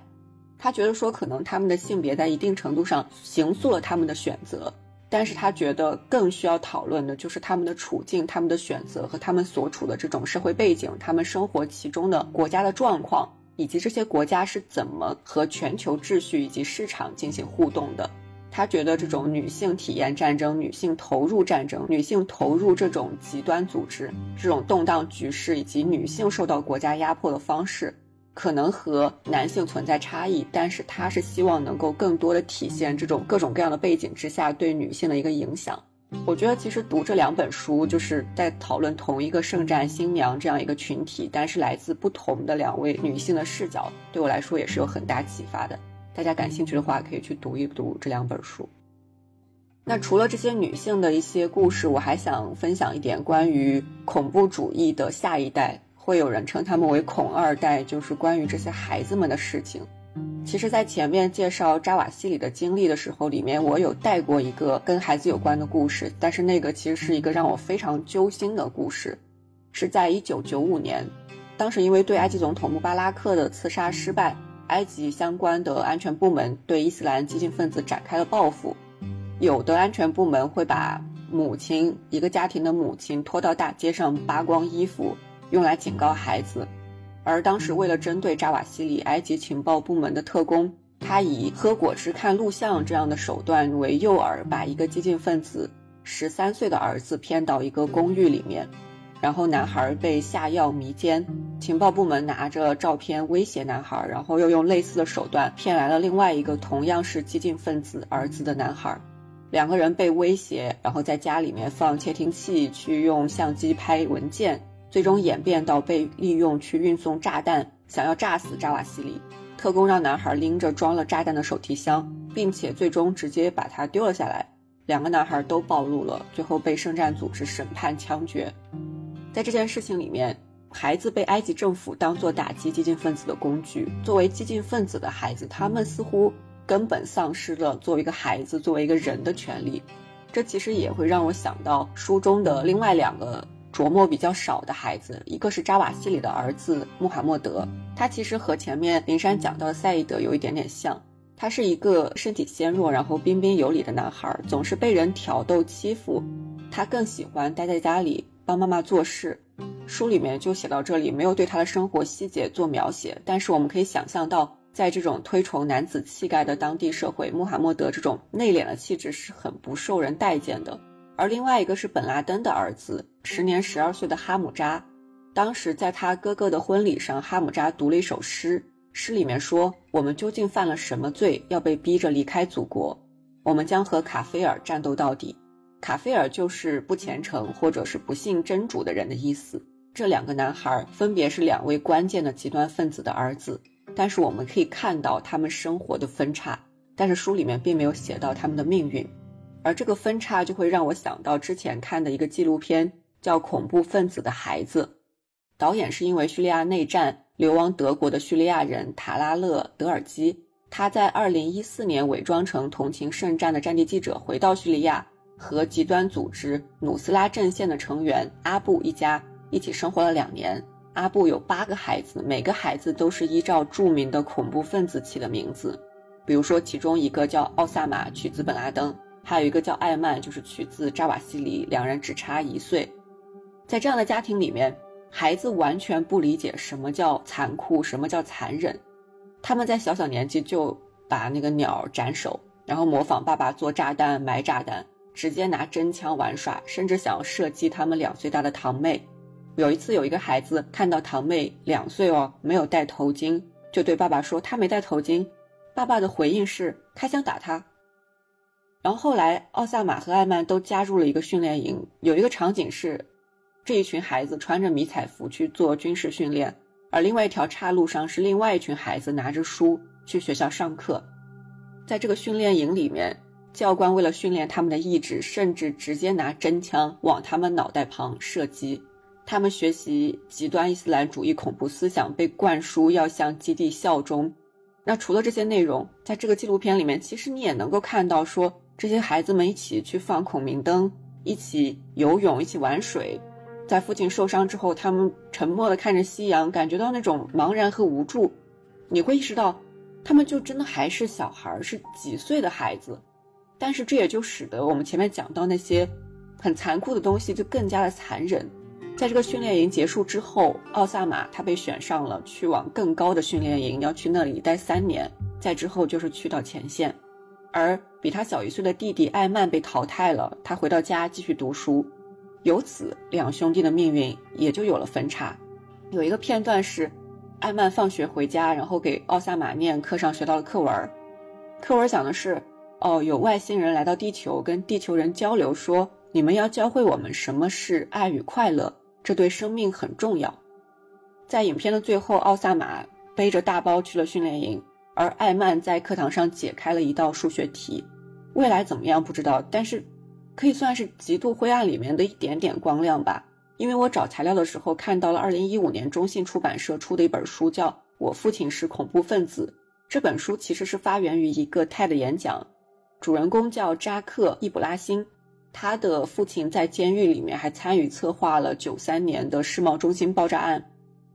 他觉得说，可能他们的性别在一定程度上形塑了他们的选择。但是他觉得更需要讨论的就是他们的处境、他们的选择和他们所处的这种社会背景、他们生活其中的国家的状况，以及这些国家是怎么和全球秩序以及市场进行互动的。他觉得这种女性体验战争、女性投入战争、女性投入这种极端组织、这种动荡局势以及女性受到国家压迫的方式。可能和男性存在差异，但是他是希望能够更多的体现这种各种各样的背景之下对女性的一个影响。我觉得其实读这两本书就是在讨论同一个圣战新娘这样一个群体，但是来自不同的两位女性的视角，对我来说也是有很大启发的。大家感兴趣的话，可以去读一读这两本书。那除了这些女性的一些故事，我还想分享一点关于恐怖主义的下一代。会有人称他们为“孔二代”，就是关于这些孩子们的事情。其实，在前面介绍扎瓦西里的经历的时候，里面我有带过一个跟孩子有关的故事，但是那个其实是一个让我非常揪心的故事。是在1995年，当时因为对埃及总统穆巴拉克的刺杀失败，埃及相关的安全部门对伊斯兰激进分子展开了报复。有的安全部门会把母亲，一个家庭的母亲拖到大街上扒光衣服。用来警告孩子，而当时为了针对扎瓦西里，埃及情报部门的特工，他以喝果汁看录像这样的手段为诱饵，把一个激进分子十三岁的儿子骗到一个公寓里面，然后男孩被下药迷奸，情报部门拿着照片威胁男孩，然后又用类似的手段骗来了另外一个同样是激进分子儿子的男孩，两个人被威胁，然后在家里面放窃听器，去用相机拍文件。最终演变到被利用去运送炸弹，想要炸死扎瓦西里。特工让男孩拎着装了炸弹的手提箱，并且最终直接把他丢了下来。两个男孩都暴露了，最后被圣战组织审判枪决。在这件事情里面，孩子被埃及政府当作打击激进分子的工具。作为激进分子的孩子，他们似乎根本丧失了作为一个孩子、作为一个人的权利。这其实也会让我想到书中的另外两个。琢磨比较少的孩子，一个是扎瓦西里的儿子穆罕默德，他其实和前面林珊讲到的赛义德有一点点像，他是一个身体纤弱，然后彬彬有礼的男孩，总是被人挑逗欺负，他更喜欢待在家里帮妈妈做事。书里面就写到这里，没有对他的生活细节做描写，但是我们可以想象到，在这种推崇男子气概的当地社会，穆罕默德这种内敛的气质是很不受人待见的。而另外一个是本拉登的儿子，时年十二岁的哈姆扎。当时在他哥哥的婚礼上，哈姆扎读了一首诗，诗里面说：“我们究竟犯了什么罪，要被逼着离开祖国？我们将和卡菲尔战斗到底。”卡菲尔就是不虔诚或者是不信真主的人的意思。这两个男孩分别是两位关键的极端分子的儿子，但是我们可以看到他们生活的分叉，但是书里面并没有写到他们的命运，而这个分叉就会让我想到之前看的一个纪录片，叫《恐怖分子的孩子》，导演是因为叙利亚内战流亡德国的叙利亚人塔拉勒·德尔基，他在2014年伪装成同情圣战的战地记者回到叙利亚。和极端组织努斯拉阵线的成员阿布一家一起生活了两年。阿布有八个孩子，每个孩子都是依照著名的恐怖分子起的名字，比如说其中一个叫奥萨马，取自本拉登；还有一个叫艾曼，就是取自扎瓦西里，两人只差一岁。在这样的家庭里面，孩子完全不理解什么叫残酷，什么叫残忍。他们在小小年纪就把那个鸟斩首，然后模仿爸爸做炸弹、埋炸弹。直接拿真枪玩耍，甚至想要射击他们两岁大的堂妹。有一次，有一个孩子看到堂妹两岁哦没有戴头巾，就对爸爸说他没戴头巾。爸爸的回应是开枪打他。然后后来，奥萨马和艾曼都加入了一个训练营。有一个场景是，这一群孩子穿着迷彩服去做军事训练，而另外一条岔路上是另外一群孩子拿着书去学校上课。在这个训练营里面。教官为了训练他们的意志，甚至直接拿真枪往他们脑袋旁射击。他们学习极端伊斯兰主义恐怖思想，被灌输要向基地效忠。那除了这些内容，在这个纪录片里面，其实你也能够看到，说这些孩子们一起去放孔明灯，一起游泳，一起玩水。在父亲受伤之后，他们沉默地看着夕阳，感觉到那种茫然和无助。你会意识到，他们就真的还是小孩，是几岁的孩子。但是这也就使得我们前面讲到那些很残酷的东西就更加的残忍。在这个训练营结束之后，奥萨马他被选上了去往更高的训练营，要去那里待三年。再之后就是去到前线，而比他小一岁的弟弟艾曼被淘汰了，他回到家继续读书。由此，两兄弟的命运也就有了分叉。有一个片段是，艾曼放学回家，然后给奥萨马念课上学到的课文，课文讲的是。哦，有外星人来到地球，跟地球人交流，说你们要教会我们什么是爱与快乐，这对生命很重要。在影片的最后，奥萨马背着大包去了训练营，而艾曼在课堂上解开了一道数学题。未来怎么样不知道，但是可以算是极度灰暗里面的一点点光亮吧。因为我找材料的时候看到了2015年中信出版社出的一本书，叫《我父亲是恐怖分子》。这本书其实是发源于一个 TED 演讲。主人公叫扎克·伊卜拉欣，他的父亲在监狱里面还参与策划了九三年的世贸中心爆炸案。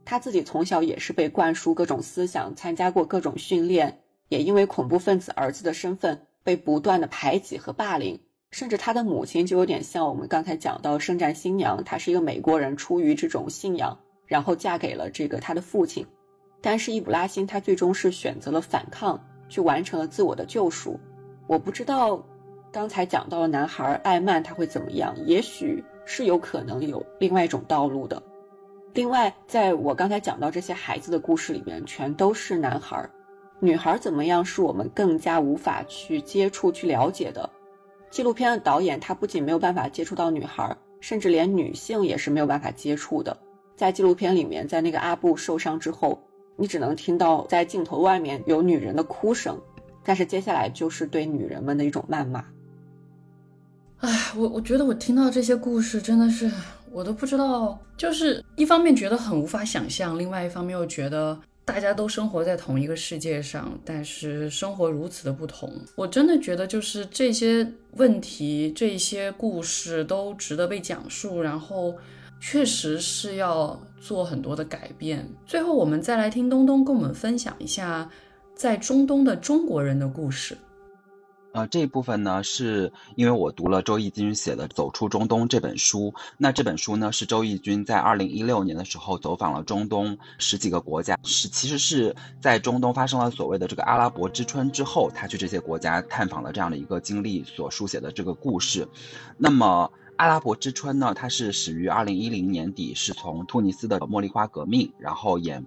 他自己从小也是被灌输各种思想，参加过各种训练，也因为恐怖分子儿子的身份被不断的排挤和霸凌。甚至他的母亲就有点像我们刚才讲到圣战新娘，她是一个美国人，出于这种信仰，然后嫁给了这个他的父亲。但是伊卜拉欣他最终是选择了反抗，去完成了自我的救赎。我不知道，刚才讲到的男孩艾曼他会怎么样？也许是有可能有另外一种道路的。另外，在我刚才讲到这些孩子的故事里面，全都是男孩，女孩怎么样是我们更加无法去接触、去了解的。纪录片的导演他不仅没有办法接触到女孩，甚至连女性也是没有办法接触的。在纪录片里面，在那个阿布受伤之后，你只能听到在镜头外面有女人的哭声。但是接下来就是对女人们的一种谩骂。唉，我我觉得我听到这些故事真的是我都不知道，就是一方面觉得很无法想象，另外一方面又觉得大家都生活在同一个世界上，但是生活如此的不同。我真的觉得就是这些问题、这些故事都值得被讲述，然后确实是要做很多的改变。最后，我们再来听东东跟我们分享一下。在中东的中国人的故事，呃，这一部分呢，是因为我读了周轶君写的《走出中东》这本书。那这本书呢，是周轶君在二零一六年的时候走访了中东十几个国家，是其实是在中东发生了所谓的这个阿拉伯之春之后，他去这些国家探访的这样的一个经历所书写的这个故事。那么，阿拉伯之春呢，它是始于二零一零年底，是从突尼斯的茉莉花革命，然后演。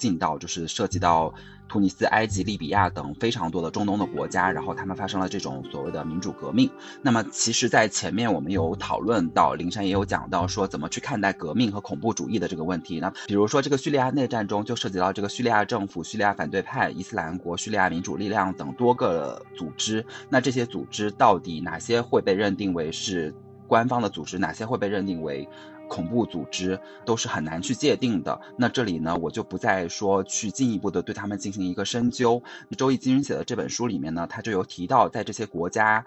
进到，就是涉及到突尼斯、埃及、利比亚等非常多的中东的国家，然后他们发生了这种所谓的民主革命。那么，其实，在前面我们有讨论到，灵山也有讲到说，怎么去看待革命和恐怖主义的这个问题。那比如说，这个叙利亚内战中就涉及到这个叙利亚政府、叙利亚反对派、伊斯兰国、叙利亚民主力量等多个组织。那这些组织到底哪些会被认定为是官方的组织，哪些会被认定为？恐怖组织都是很难去界定的。那这里呢，我就不再说去进一步的对他们进行一个深究。周易金人写的这本书里面呢，他就有提到，在这些国家。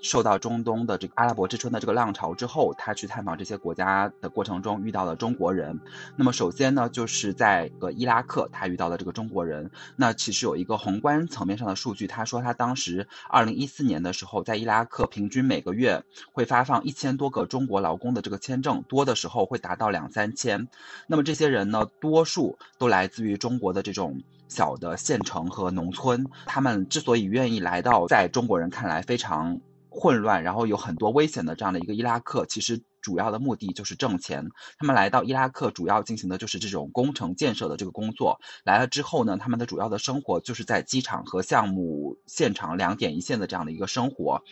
受到中东的这个阿拉伯之春的这个浪潮之后，他去探访这些国家的过程中遇到了中国人。那么首先呢，就是在个伊拉克，他遇到了这个中国人。那其实有一个宏观层面上的数据，他说他当时二零一四年的时候，在伊拉克平均每个月会发放一千多个中国劳工的这个签证，多的时候会达到两三千。那么这些人呢，多数都来自于中国的这种小的县城和农村。他们之所以愿意来到在中国人看来非常混乱，然后有很多危险的这样的一个伊拉克，其实主要的目的就是挣钱。他们来到伊拉克，主要进行的就是这种工程建设的这个工作。来了之后呢，他们的主要的生活就是在机场和项目现场两点一线的这样的一个生活。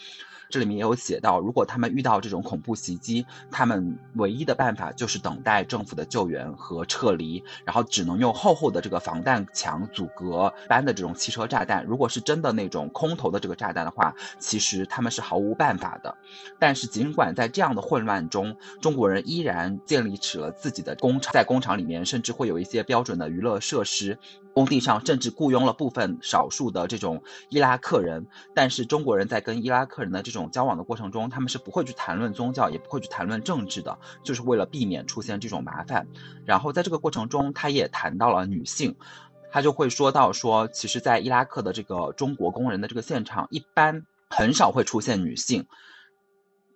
这里面也有写到，如果他们遇到这种恐怖袭击，他们唯一的办法就是等待政府的救援和撤离，然后只能用厚厚的这个防弹墙阻隔般的这种汽车炸弹。如果是真的那种空投的这个炸弹的话，其实他们是毫无办法的。但是尽管在这样的混乱中，中国人依然建立起了自己的工厂，在工厂里面甚至会有一些标准的娱乐设施。工地上甚至雇佣了部分少数的这种伊拉克人，但是中国人在跟伊拉克人的这种交往的过程中，他们是不会去谈论宗教，也不会去谈论政治的，就是为了避免出现这种麻烦。然后在这个过程中，他也谈到了女性，他就会说到说，其实，在伊拉克的这个中国工人的这个现场，一般很少会出现女性，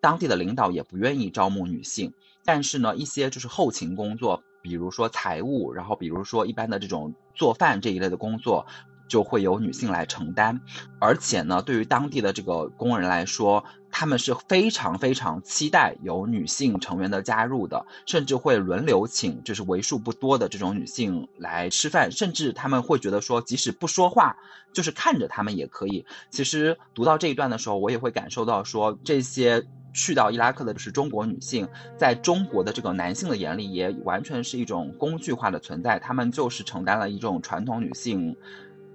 当地的领导也不愿意招募女性，但是呢，一些就是后勤工作。比如说财务，然后比如说一般的这种做饭这一类的工作，就会由女性来承担。而且呢，对于当地的这个工人来说，他们是非常非常期待有女性成员的加入的，甚至会轮流请，就是为数不多的这种女性来吃饭，甚至他们会觉得说，即使不说话，就是看着他们也可以。其实读到这一段的时候，我也会感受到说这些。去到伊拉克的就是中国女性，在中国的这个男性的眼里，也完全是一种工具化的存在。他们就是承担了一种传统女性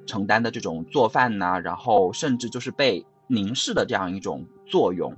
承担的这种做饭呐，然后甚至就是被凝视的这样一种作用。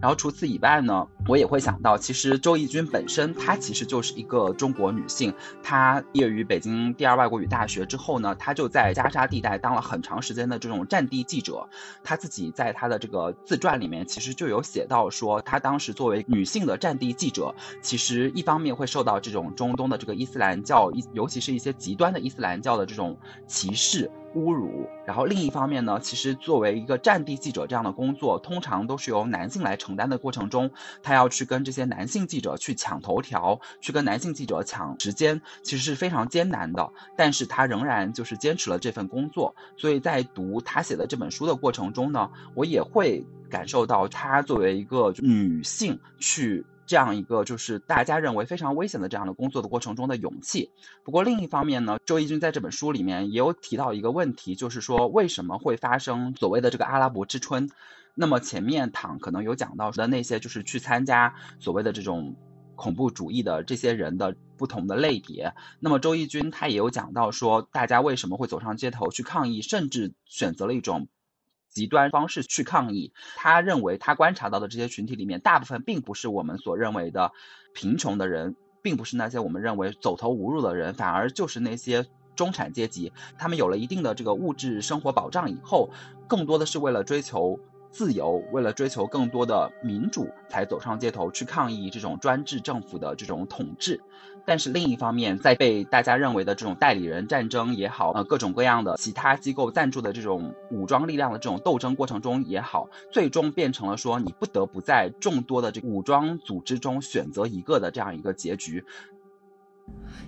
然后除此以外呢，我也会想到，其实周轶君本身她其实就是一个中国女性。她毕业于北京第二外国语大学之后呢，她就在加沙地带当了很长时间的这种战地记者。她自己在她的这个自传里面，其实就有写到说，她当时作为女性的战地记者，其实一方面会受到这种中东的这个伊斯兰教，尤其是一些极端的伊斯兰教的这种歧视。侮辱，然后另一方面呢，其实作为一个战地记者这样的工作，通常都是由男性来承担的过程中，他要去跟这些男性记者去抢头条，去跟男性记者抢时间，其实是非常艰难的。但是他仍然就是坚持了这份工作。所以在读他写的这本书的过程中呢，我也会感受到他作为一个女性去。这样一个就是大家认为非常危险的这样的工作的过程中的勇气。不过另一方面呢，周轶君在这本书里面也有提到一个问题，就是说为什么会发生所谓的这个阿拉伯之春？那么前面躺可能有讲到的那些就是去参加所谓的这种恐怖主义的这些人的不同的类别。那么周轶君他也有讲到说，大家为什么会走上街头去抗议，甚至选择了一种。极端方式去抗议，他认为他观察到的这些群体里面，大部分并不是我们所认为的贫穷的人，并不是那些我们认为走投无路的人，反而就是那些中产阶级。他们有了一定的这个物质生活保障以后，更多的是为了追求。自由，为了追求更多的民主，才走上街头去抗议这种专制政府的这种统治。但是另一方面，在被大家认为的这种代理人战争也好，呃，各种各样的其他机构赞助的这种武装力量的这种斗争过程中也好，最终变成了说你不得不在众多的这武装组织中选择一个的这样一个结局。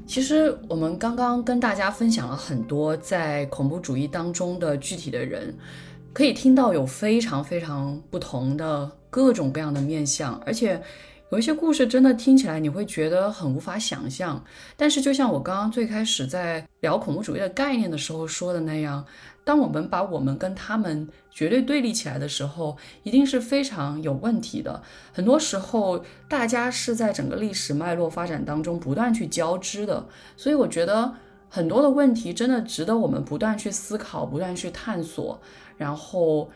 其实我们刚刚跟大家分享了很多在恐怖主义当中的具体的人。可以听到有非常非常不同的各种各样的面相，而且有一些故事真的听起来你会觉得很无法想象，但是就像我刚刚最开始在聊恐怖主义的概念的时候说的那样，当我们把我们跟他们绝对对立起来的时候，一定是非常有问题的。很多时候，大家是在整个历史脉络发展当中不断去交织的，所以我觉得很多的问题真的值得我们不断去思考、不断去探索，然后。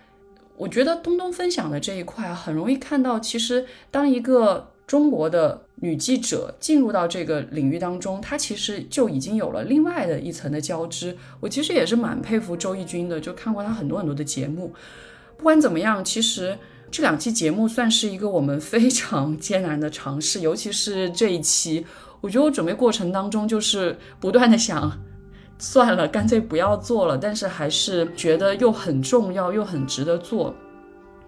我觉得东东分享的这一块很容易看到，其实当一个中国的女记者进入到这个领域当中，她其实就已经有了另外的一层的交织。我其实也是蛮佩服周轶君的，就看过她很多很多的节目。不管怎么样，其实这两期节目算是一个我们非常艰难的尝试，尤其是这一期，我觉得我准备过程当中就是不断的想。算了，干脆不要做了。但是还是觉得又很重要，又很值得做。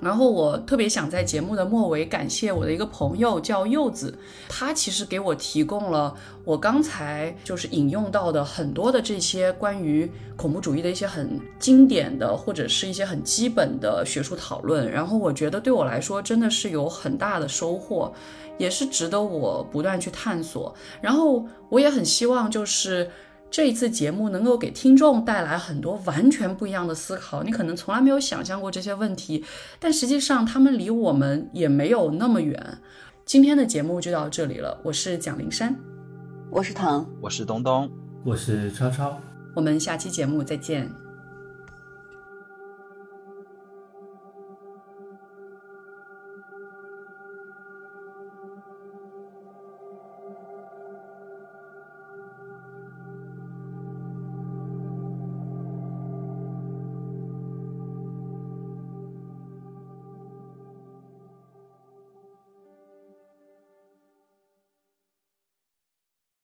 然后我特别想在节目的末尾感谢我的一个朋友，叫柚子，他其实给我提供了我刚才就是引用到的很多的这些关于恐怖主义的一些很经典的或者是一些很基本的学术讨论。然后我觉得对我来说真的是有很大的收获，也是值得我不断去探索。然后我也很希望就是。这一次节目能够给听众带来很多完全不一样的思考，你可能从来没有想象过这些问题，但实际上他们离我们也没有那么远。今天的节目就到这里了，我是蒋灵山，我是唐，我是东东，我是超超，我们下期节目再见。